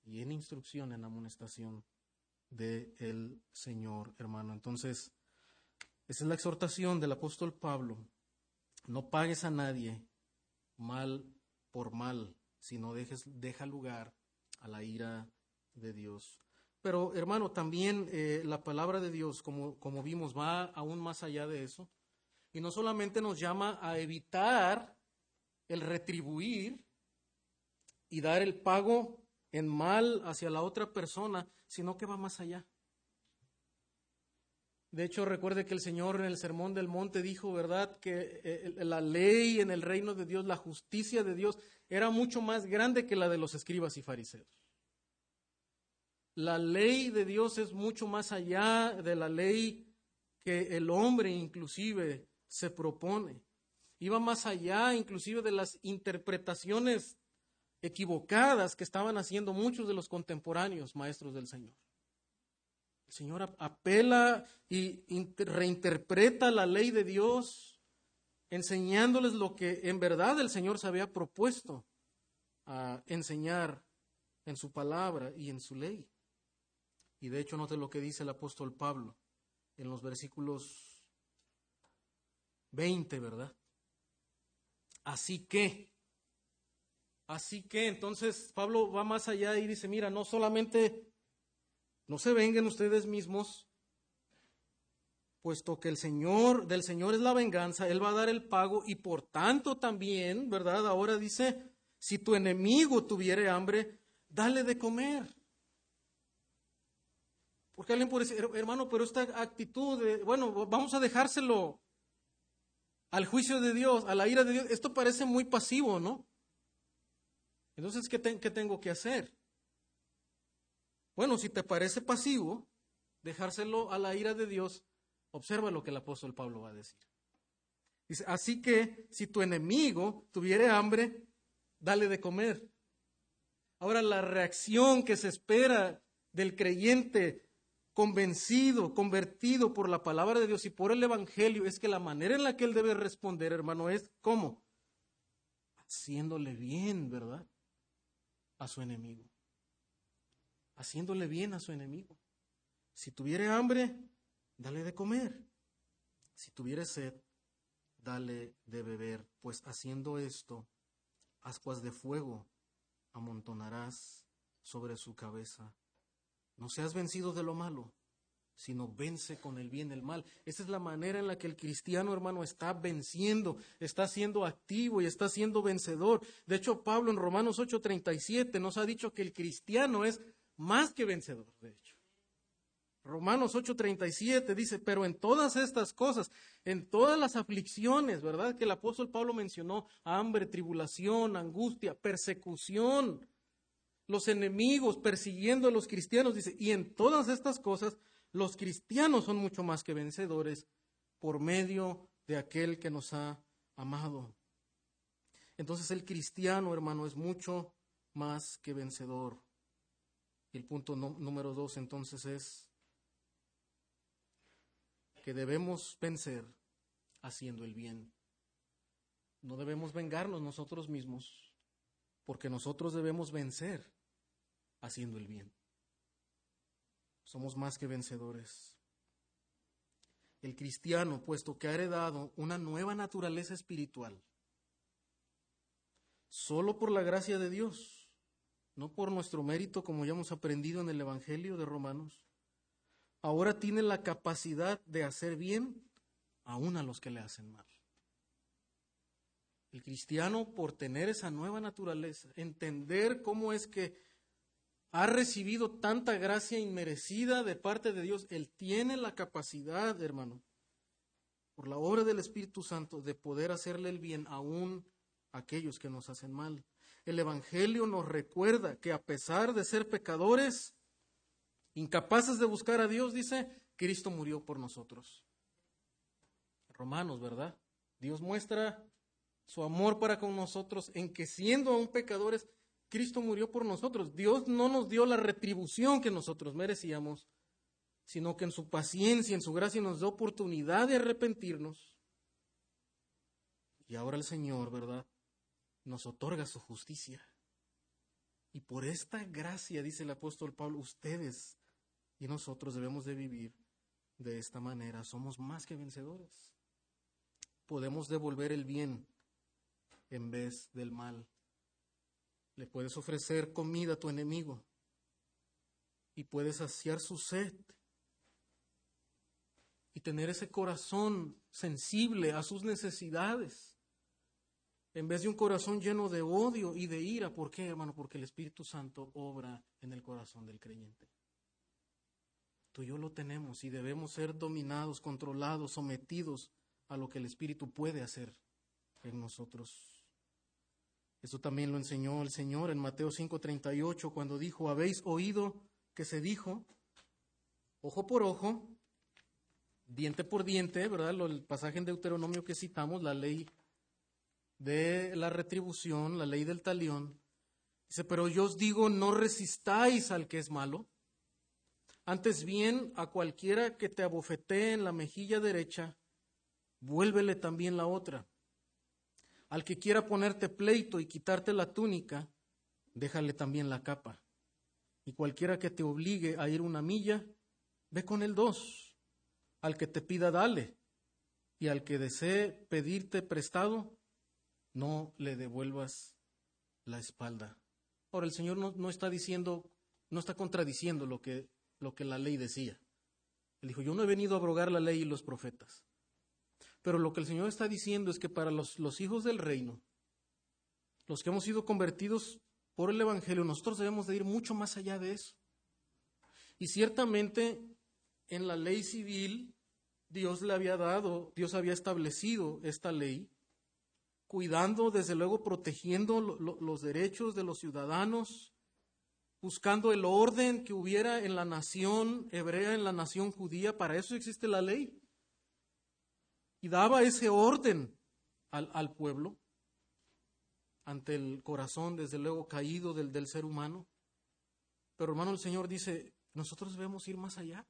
Speaker 1: y en instrucción, en amonestación del el Señor, hermano. Entonces, esa es la exhortación del apóstol Pablo. No pagues a nadie mal por mal, sino dejes, deja lugar a la ira de Dios. Pero hermano, también eh, la palabra de Dios, como, como vimos, va aún más allá de eso. Y no solamente nos llama a evitar el retribuir y dar el pago en mal hacia la otra persona, sino que va más allá. De hecho, recuerde que el Señor en el Sermón del Monte dijo, ¿verdad?, que eh, la ley en el reino de Dios, la justicia de Dios, era mucho más grande que la de los escribas y fariseos. La ley de Dios es mucho más allá de la ley que el hombre inclusive se propone. Iba más allá inclusive de las interpretaciones equivocadas que estaban haciendo muchos de los contemporáneos maestros del Señor. El Señor apela y reinterpreta la ley de Dios, enseñándoles lo que en verdad el Señor se había propuesto a enseñar en su palabra y en su ley. Y de hecho, note lo que dice el apóstol Pablo en los versículos 20, ¿verdad? Así que, así que entonces Pablo va más allá y dice, mira, no solamente no se vengan ustedes mismos, puesto que el Señor, del Señor es la venganza, Él va a dar el pago y por tanto también, ¿verdad? Ahora dice, si tu enemigo tuviere hambre, dale de comer. Porque alguien puede decir, hermano, pero esta actitud de, bueno, vamos a dejárselo al juicio de Dios, a la ira de Dios, esto parece muy pasivo, ¿no? Entonces, ¿qué, ¿qué tengo que hacer? Bueno, si te parece pasivo, dejárselo a la ira de Dios, observa lo que el apóstol Pablo va a decir. Dice, así que si tu enemigo tuviere hambre, dale de comer. Ahora, la reacción que se espera del creyente convencido, convertido por la palabra de Dios y por el Evangelio, es que la manera en la que él debe responder, hermano, es ¿cómo? Haciéndole bien, ¿verdad? A su enemigo haciéndole bien a su enemigo. Si tuviere hambre, dale de comer. Si tuviere sed, dale de beber, pues haciendo esto, ascuas de fuego amontonarás sobre su cabeza. No seas vencido de lo malo, sino vence con el bien el mal. Esa es la manera en la que el cristiano, hermano, está venciendo, está siendo activo y está siendo vencedor. De hecho, Pablo en Romanos 8:37 nos ha dicho que el cristiano es más que vencedor, de hecho. Romanos 8:37 dice, pero en todas estas cosas, en todas las aflicciones, ¿verdad? Que el apóstol Pablo mencionó, hambre, tribulación, angustia, persecución, los enemigos persiguiendo a los cristianos, dice, y en todas estas cosas, los cristianos son mucho más que vencedores por medio de aquel que nos ha amado. Entonces el cristiano, hermano, es mucho más que vencedor el punto número dos entonces es que debemos vencer haciendo el bien. No debemos vengarnos nosotros mismos, porque nosotros debemos vencer haciendo el bien. Somos más que vencedores. El cristiano, puesto que ha heredado una nueva naturaleza espiritual, solo por la gracia de Dios, no por nuestro mérito, como ya hemos aprendido en el Evangelio de Romanos, ahora tiene la capacidad de hacer bien aún a los que le hacen mal. El cristiano, por tener esa nueva naturaleza, entender cómo es que ha recibido tanta gracia inmerecida de parte de Dios, él tiene la capacidad, hermano, por la obra del Espíritu Santo, de poder hacerle el bien aún a aquellos que nos hacen mal el Evangelio nos recuerda que a pesar de ser pecadores, incapaces de buscar a Dios, dice, Cristo murió por nosotros. Romanos, ¿verdad? Dios muestra su amor para con nosotros en que siendo aún pecadores, Cristo murió por nosotros. Dios no nos dio la retribución que nosotros merecíamos, sino que en su paciencia, en su gracia nos dio oportunidad de arrepentirnos. Y ahora el Señor, ¿verdad? nos otorga su justicia. Y por esta gracia, dice el apóstol Pablo, ustedes y nosotros debemos de vivir de esta manera. Somos más que vencedores. Podemos devolver el bien en vez del mal. Le puedes ofrecer comida a tu enemigo. y puede saciar su sed y tener ese corazón sensible a sus necesidades, en vez de un corazón lleno de odio y de ira. ¿Por qué, hermano? Porque el Espíritu Santo obra en el corazón del creyente. Tú y yo lo tenemos y debemos ser dominados, controlados, sometidos a lo que el Espíritu puede hacer en nosotros. Eso también lo enseñó el Señor en Mateo 5:38 cuando dijo, habéis oído que se dijo, ojo por ojo, diente por diente, ¿verdad? El pasaje en Deuteronomio que citamos, la ley de la retribución, la ley del talión. Dice, pero yo os digo, no resistáis al que es malo, antes bien, a cualquiera que te abofetee en la mejilla derecha, vuélvele también la otra. Al que quiera ponerte pleito y quitarte la túnica, déjale también la capa. Y cualquiera que te obligue a ir una milla, ve con el dos. Al que te pida, dale. Y al que desee pedirte prestado, no le devuelvas la espalda. Ahora, el Señor no, no está diciendo, no está contradiciendo lo que lo que la ley decía. Él dijo, yo no he venido a abrogar la ley y los profetas. Pero lo que el Señor está diciendo es que para los, los hijos del reino, los que hemos sido convertidos por el Evangelio, nosotros debemos de ir mucho más allá de eso. Y ciertamente en la ley civil Dios le había dado, Dios había establecido esta ley, cuidando, desde luego, protegiendo los derechos de los ciudadanos, buscando el orden que hubiera en la nación hebrea, en la nación judía. Para eso existe la ley. Y daba ese orden al, pueblo ante el corazón, desde luego, caído del, del ser humano. Pero hermano, el Señor dice, nosotros debemos ir más allá.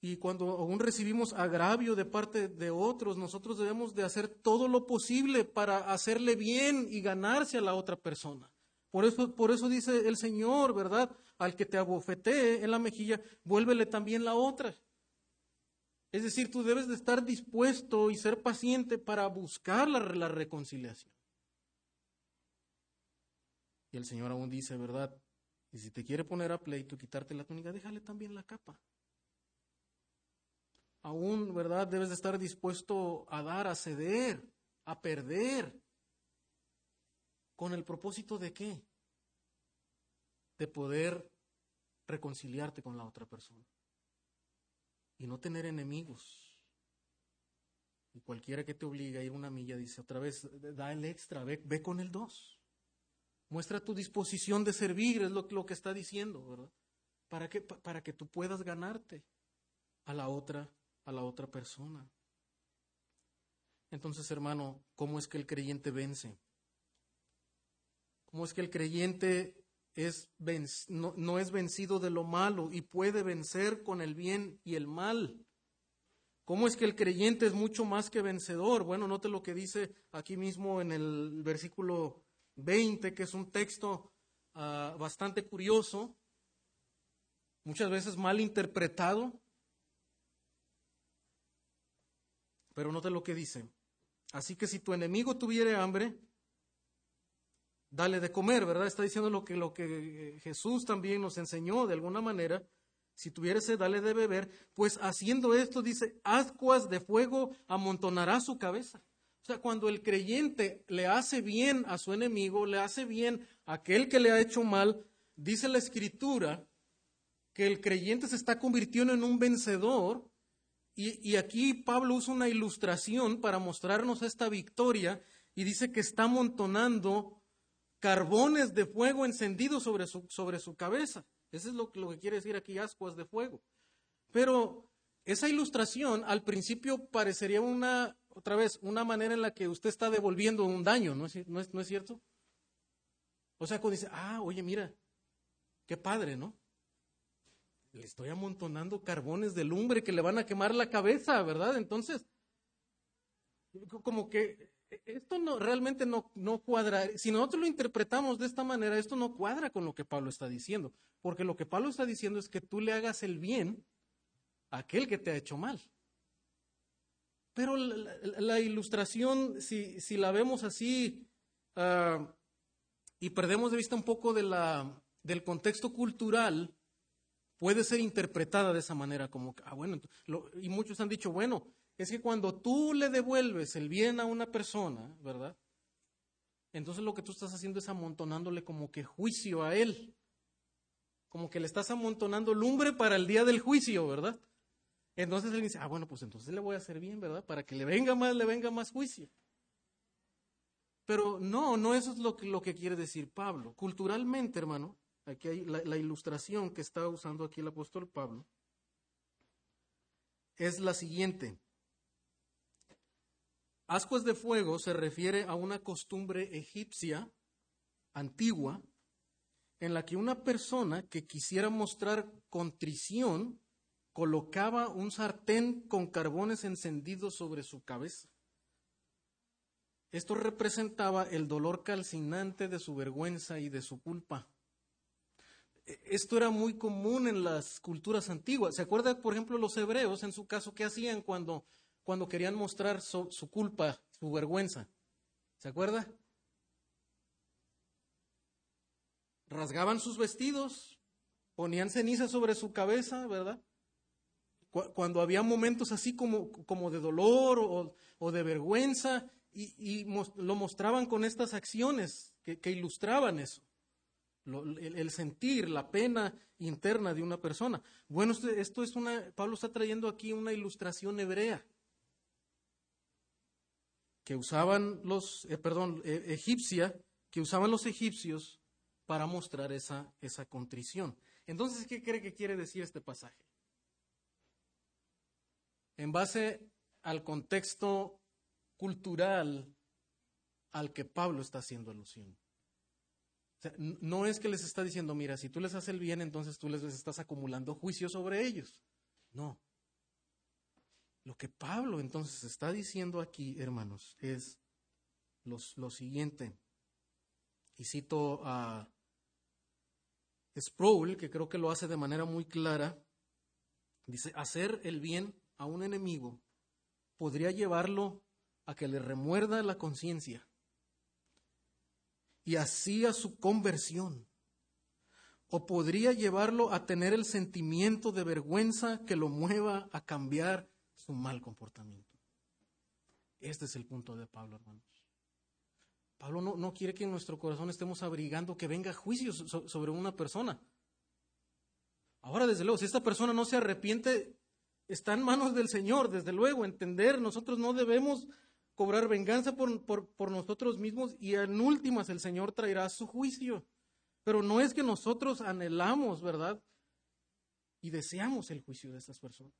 Speaker 1: Y cuando aún recibimos agravio de parte de otros, nosotros debemos de hacer todo lo posible para hacerle bien y ganarse a la otra persona. Por eso, por eso dice el Señor, ¿verdad? Al que te abofetee en la mejilla, vuélvele también la otra. Es decir, tú debes de estar dispuesto y ser paciente para buscar la, la reconciliación. Y el Señor aún dice, ¿verdad? Y si te quiere poner a pleito quitarte la túnica, déjale también la capa. Aún, ¿verdad? Debes de estar dispuesto a dar, a ceder, a perder, ¿Con el propósito de qué? De poder reconciliarte con la otra persona. Y no tener enemigos. Y cualquiera que te obligue a ir una milla dice otra vez, da el extra, ve, ve con el dos. Muestra tu disposición de servir, es lo, lo que está diciendo, ¿verdad? ¿Para que, para que tú puedas ganarte a la otra, a la otra persona. Entonces, hermano, ¿cómo es que el creyente vence? cómo es que el creyente es no, no, es vencido de lo malo y puede vencer con el bien y el mal. ¿Cómo es que el creyente es mucho más que vencedor? Bueno, note lo que dice aquí mismo en el versículo 20, que es un texto ah, bastante curioso, muchas veces mal interpretado. Pero note lo que dice. Así que si tu enemigo tuviere hambre, dale de comer, ¿verdad? Está diciendo lo que, lo que Jesús también nos enseñó de alguna manera. Si tuviere sed, dale de beber. Pues haciendo esto, dice, ascuas de fuego amontonará su cabeza. O sea, cuando el creyente le hace bien a su enemigo, le hace bien a aquel que le ha hecho mal, dice la escritura que el creyente se está convirtiendo en un vencedor. Y, y aquí Pablo usa una ilustración para mostrarnos esta victoria y dice que está amontonando carbones de fuego encendidos sobre su, sobre su cabeza. Eso es lo, lo, que quiere decir aquí ascuas de fuego. Pero esa ilustración al principio parecería una, otra vez, una manera en la que usted está devolviendo un daño, ¿no es, no es, no es cierto? O sea, cuando dice, ah, oye, mira, qué padre, ¿no? Le estoy amontonando carbones de lumbre que le van a quemar la cabeza, ¿verdad? Entonces, como que esto no realmente no, no cuadra. Si nosotros lo interpretamos de esta manera, esto no cuadra con lo que Pablo está diciendo. Porque lo que Pablo está diciendo es que tú le hagas el bien a aquel que te ha hecho mal. Pero la, ilustración, si, si, la vemos así uh, y perdemos de vista un poco de la, del contexto cultural puede ser interpretada de esa manera, como, ah, bueno, y muchos han dicho, bueno, es que cuando tú le devuelves el bien a una persona, ¿verdad? Entonces lo que tú estás haciendo es amontonándole como que juicio a él, como que le estás amontonando lumbre para el día del juicio, ¿verdad? Entonces él dice, ah, bueno, pues entonces le voy a hacer bien, ¿verdad? Para que le venga más, le venga más juicio. Pero no, no eso es lo que, lo que quiere decir Pablo. Culturalmente, hermano, Aquí hay la, ilustración que está usando aquí el apóstol Pablo. Es la siguiente. Ascuas de fuego se refiere a una costumbre egipcia antigua en la que una persona que quisiera mostrar contrición colocaba un sartén con carbones encendidos sobre su cabeza. Esto representaba el dolor calcinante de su vergüenza y de su culpa esto era muy común en las culturas antiguas. ¿Se acuerda, por ejemplo, los hebreos, en su caso, qué hacían cuando, cuando querían mostrar su, culpa, su vergüenza? ¿Se acuerda? Rasgaban sus vestidos, ponían ceniza sobre su cabeza, ¿verdad? Cuando había momentos así como, como de dolor o, de vergüenza, y, lo mostraban con estas acciones que ilustraban eso el, sentir, la pena interna de una persona. Bueno, esto es una, Pablo está trayendo aquí una ilustración hebrea que usaban los, eh, perdón, e, egipcia, que usaban los egipcios para mostrar esa, esa contrición. Entonces, ¿qué cree que quiere decir este pasaje? En base al contexto cultural al que Pablo está haciendo alusión no es que les está diciendo, mira, si tú les haces el bien, entonces tú les estás acumulando juicio sobre ellos. No. Lo que Pablo entonces está diciendo aquí, hermanos, es lo siguiente. Y cito a Sproul, que creo que lo hace de manera muy clara. Dice, hacer el bien a un enemigo podría llevarlo a que le remuerda la conciencia y hacía su conversión. O podría llevarlo a tener el sentimiento de vergüenza que lo mueva a cambiar su mal comportamiento. Este es el punto de Pablo, hermanos. Pablo no, no quiere que en nuestro corazón estemos abrigando que venga juicio sobre una persona. Ahora, desde luego, si esta persona no se arrepiente, está en manos del Señor, desde luego, entender, nosotros no debemos cobrar venganza por, nosotros mismos y en últimas el Señor traerá su juicio. Pero no es que nosotros anhelamos, ¿verdad? Y deseamos el juicio de estas personas.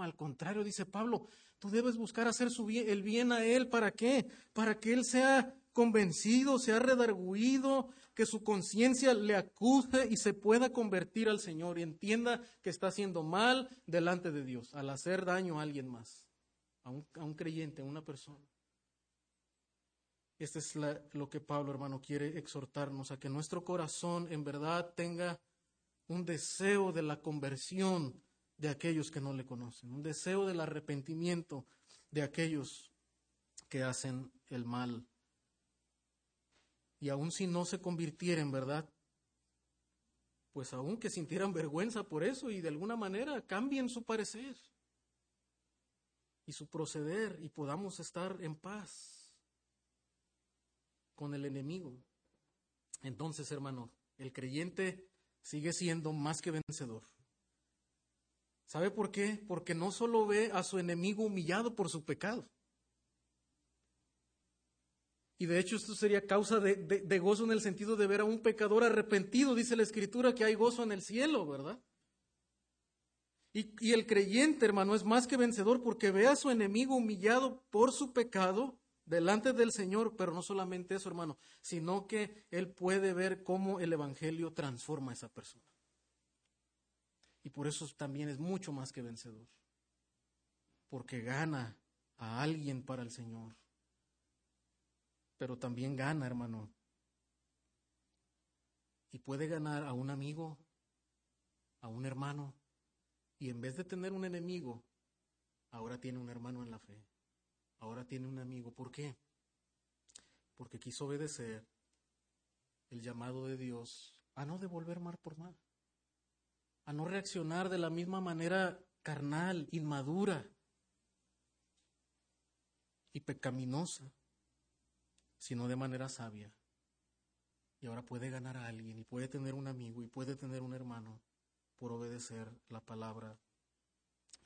Speaker 1: Al contrario, dice Pablo, tú debes buscar hacer su bien, el bien a Él. ¿Para qué? Para que Él sea convencido, sea redarguido, que su conciencia le acuse y se pueda convertir al Señor y entienda que está haciendo mal delante de Dios al hacer daño a alguien más a un, creyente, a una persona. Este es lo que Pablo, hermano, quiere exhortarnos, a que nuestro corazón en verdad tenga un deseo de la conversión de aquellos que no le conocen, un deseo del arrepentimiento de aquellos que hacen el mal. Y aun si no se convirtieren, ¿verdad? Pues aun que sintieran vergüenza por eso y de alguna manera cambien su parecer y su proceder y podamos estar en paz con el enemigo. Entonces, hermano, el creyente sigue siendo más que vencedor. ¿Sabe por qué? Porque no solo ve a su enemigo humillado por su pecado. Y de hecho esto sería causa de, de, gozo en el sentido de ver a un pecador arrepentido. Dice la escritura que hay gozo en el cielo, ¿verdad? Y, el creyente, hermano, es más que vencedor porque ve a su enemigo humillado por su pecado delante del Señor, pero no solamente eso, hermano, sino que él puede ver cómo el Evangelio transforma a esa persona. Y por eso también es mucho más que vencedor, porque gana a alguien para el Señor, pero también gana, hermano, y puede ganar a un amigo, a un hermano, y en vez de tener un enemigo, ahora tiene un hermano en la fe. Ahora tiene un amigo. ¿Por qué? Porque quiso obedecer el llamado de Dios a no devolver mal por mal, a no reaccionar de la misma manera carnal, inmadura y pecaminosa, sino de manera sabia. Y ahora puede ganar a alguien y puede tener un amigo y puede tener un hermano por obedecer la palabra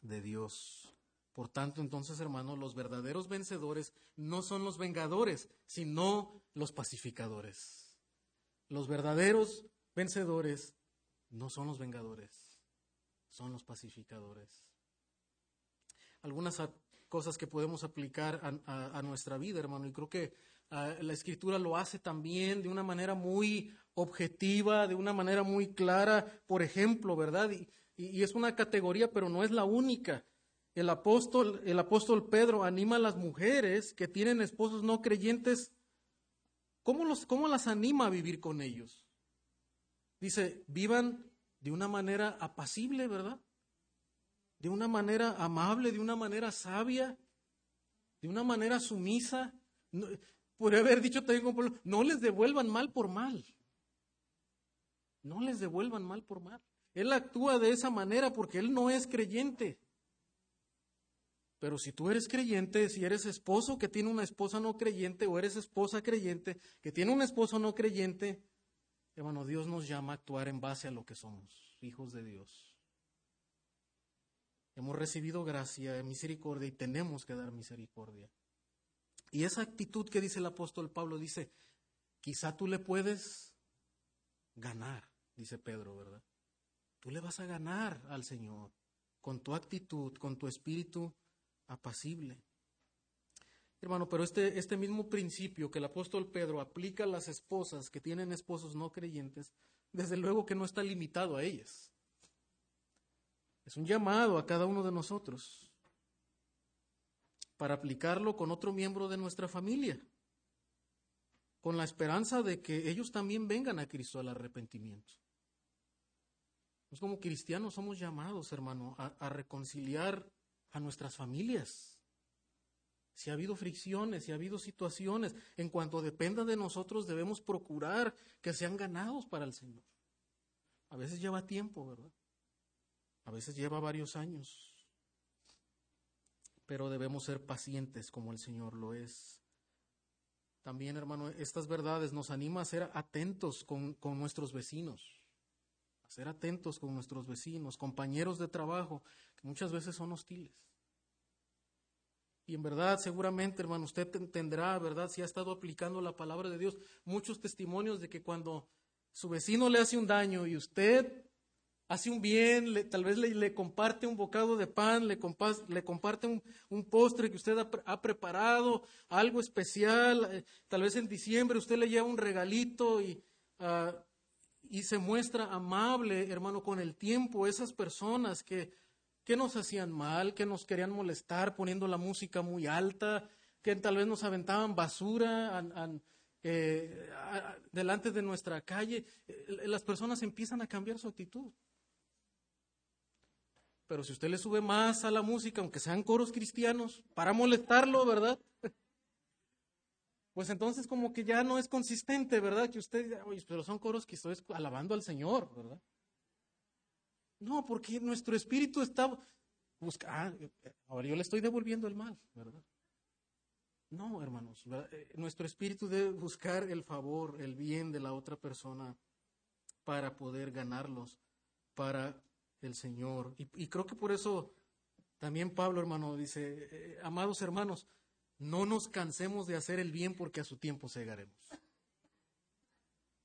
Speaker 1: de Dios. Por tanto, entonces, hermanos, los verdaderos vencedores no son los vengadores, sino los pacificadores. Los verdaderos vencedores no son los vengadores, son los pacificadores. Algunas cosas que podemos aplicar a, nuestra vida, hermano, y creo que ah, la escritura lo hace también de una manera muy objetiva, de una manera muy clara, por ejemplo, ¿verdad? y es una categoría, pero no es la única el apóstol, el apóstol Pedro anima a las mujeres que tienen esposos no creyentes. ¿Cómo, los, ¿Cómo las anima a vivir con ellos? Dice, vivan de una manera apacible, ¿verdad? De una manera amable, de una manera sabia, de una manera sumisa. No, podría haber dicho también, no les devuelvan mal por mal. No les devuelvan mal por mal. Él actúa de esa manera porque él no es creyente. Pero si tú eres creyente, si eres esposo que tiene una esposa no creyente o eres esposa creyente que tiene un esposo no creyente, hermano, Dios nos llama a actuar en base a lo que somos, hijos de Dios. Hemos recibido gracia, misericordia y tenemos que dar misericordia. Y esa actitud que dice el apóstol Pablo dice, quizá tú le puedes ganar, dice Pedro, ¿verdad? Tú le vas a ganar al Señor con tu actitud, con tu espíritu apacible. Hermano, pero este, este mismo principio que el apóstol Pedro aplica a las esposas que tienen esposos no creyentes, desde luego que no está limitado a ellas. Es un llamado a cada uno de nosotros para aplicarlo con otro miembro de nuestra familia, con la esperanza de que ellos también vengan a Cristo al arrepentimiento. Es como cristianos somos llamados, hermano, a reconciliar a nuestras familias. Si ha habido fricciones, si ha habido situaciones, en cuanto dependa de nosotros debemos procurar que sean ganados para el Señor. A veces lleva tiempo, ¿verdad? A veces lleva varios años. Pero debemos ser pacientes como el Señor lo es. También, hermano, estas verdades nos anima a ser atentos con, con nuestros vecinos ser atentos con nuestros vecinos, compañeros de trabajo, que muchas veces son hostiles. Y en verdad, seguramente, hermano, usted tendrá, ¿verdad? Si ha estado aplicando la palabra de Dios, muchos testimonios de que cuando su vecino le hace un daño y usted hace un bien, tal vez le, comparte un bocado de pan, le, comparte un, postre que usted ha, preparado, algo especial, eh, tal vez en diciembre usted le lleva un regalito y uh, y se muestra amable, hermano, con el tiempo, esas personas que, que nos hacían mal, que nos querían molestar poniendo la música muy alta, que tal vez nos aventaban basura eh, delante de nuestra calle, eh, las personas empiezan a cambiar su actitud. Pero si usted le sube más a la música, aunque sean coros cristianos, para molestarlo, ¿verdad? pues entonces como que ya no es consistente, ¿verdad? Que usted, oye, pero son coros que estoy alabando al Señor, ¿verdad? No, porque nuestro espíritu está buscando, ah, ahora yo le estoy devolviendo el mal, ¿verdad? No, hermanos, eh, nuestro espíritu debe buscar el favor, el bien de la otra persona para poder ganarlos para el Señor. Y, creo que por eso también Pablo, hermano, dice, eh, amados hermanos, no nos cansemos de hacer el bien porque a su tiempo segaremos.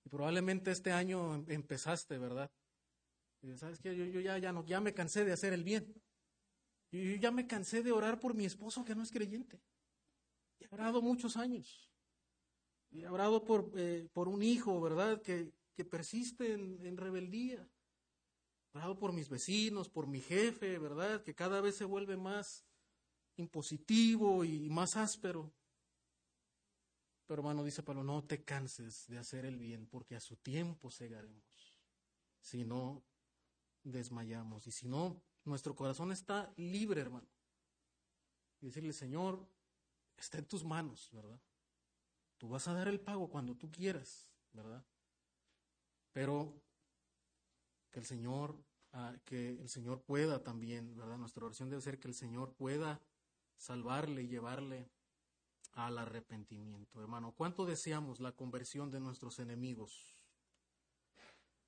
Speaker 1: Y probablemente este año em, empezaste, ¿verdad? ¿Sabes qué? Yo, ya, no, ya me cansé de hacer el bien. Yo ya me cansé de orar por mi esposo que no es creyente. Y he orado muchos años. Y he orado por, eh, por un hijo, ¿verdad? Que, persiste en, en rebeldía. He orado por mis vecinos, por mi jefe, ¿verdad? Que cada vez se vuelve más impositivo y más áspero. Pero hermano, dice Pablo, no te canses de hacer el bien, porque a su tiempo cegaremos. Si no, desmayamos. Y si no, nuestro corazón está libre, hermano. Y decirle, Señor, está en tus manos, ¿verdad? Tú vas a dar el pago cuando tú quieras, ¿verdad? pero que el Señor, ah, que el Señor pueda también, ¿verdad? Nuestra oración debe ser que el Señor pueda salvarle y llevarle al arrepentimiento. Hermano, ¿cuánto deseamos la conversión de nuestros enemigos?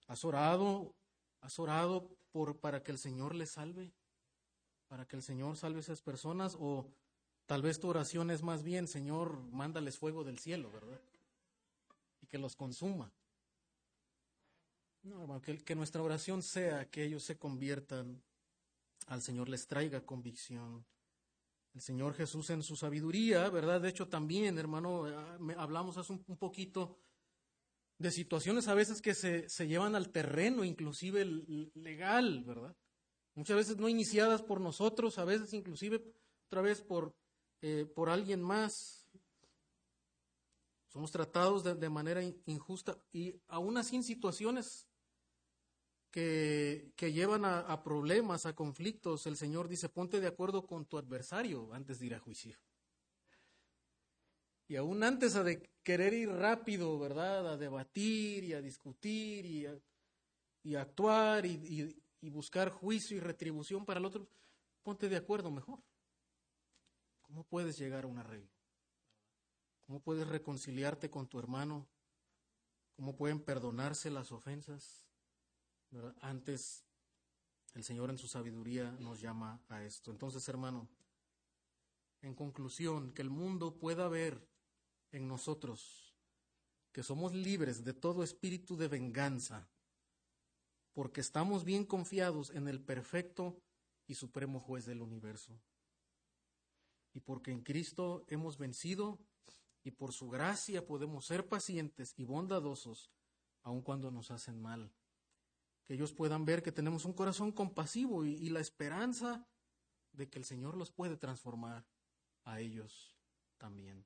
Speaker 1: ¿Has orado? ¿Has orado por, para que el Señor les salve? ¿Para que el Señor salve a esas personas? ¿O tal vez tu oración es más bien, Señor, mándales fuego del cielo, ¿verdad? Y que los consuma. No, hermano, que, que nuestra oración sea que ellos se conviertan al Señor, les traiga convicción. El Señor Jesús en su sabiduría, ¿verdad? De hecho, también, hermano, ah, hablamos hace un, poquito de situaciones a veces que se, se llevan al terreno, inclusive legal, ¿verdad? Muchas veces no iniciadas por nosotros, a veces inclusive otra vez por, eh, por alguien más. Somos tratados de, de manera injusta y aún así en situaciones que, llevan a, problemas, a conflictos, el Señor dice, ponte de acuerdo con tu adversario antes de ir a juicio. Y aún antes de querer ir rápido, ¿verdad? A debatir y a discutir y a, y actuar y, y buscar juicio y retribución para el otro, ponte de acuerdo mejor. ¿Cómo puedes llegar a un arreglo? ¿Cómo puedes reconciliarte con tu hermano? ¿Cómo pueden perdonarse las ofensas? Antes, el Señor en su sabiduría nos llama a esto. Entonces, hermano, en conclusión, que el mundo pueda ver en nosotros que somos libres de todo espíritu de venganza, porque estamos bien confiados en el perfecto y supremo juez del universo. Y porque en Cristo hemos vencido y por su gracia podemos ser pacientes y bondadosos aun cuando nos hacen mal que ellos puedan ver que tenemos un corazón compasivo y, la esperanza de que el Señor los puede transformar a ellos también.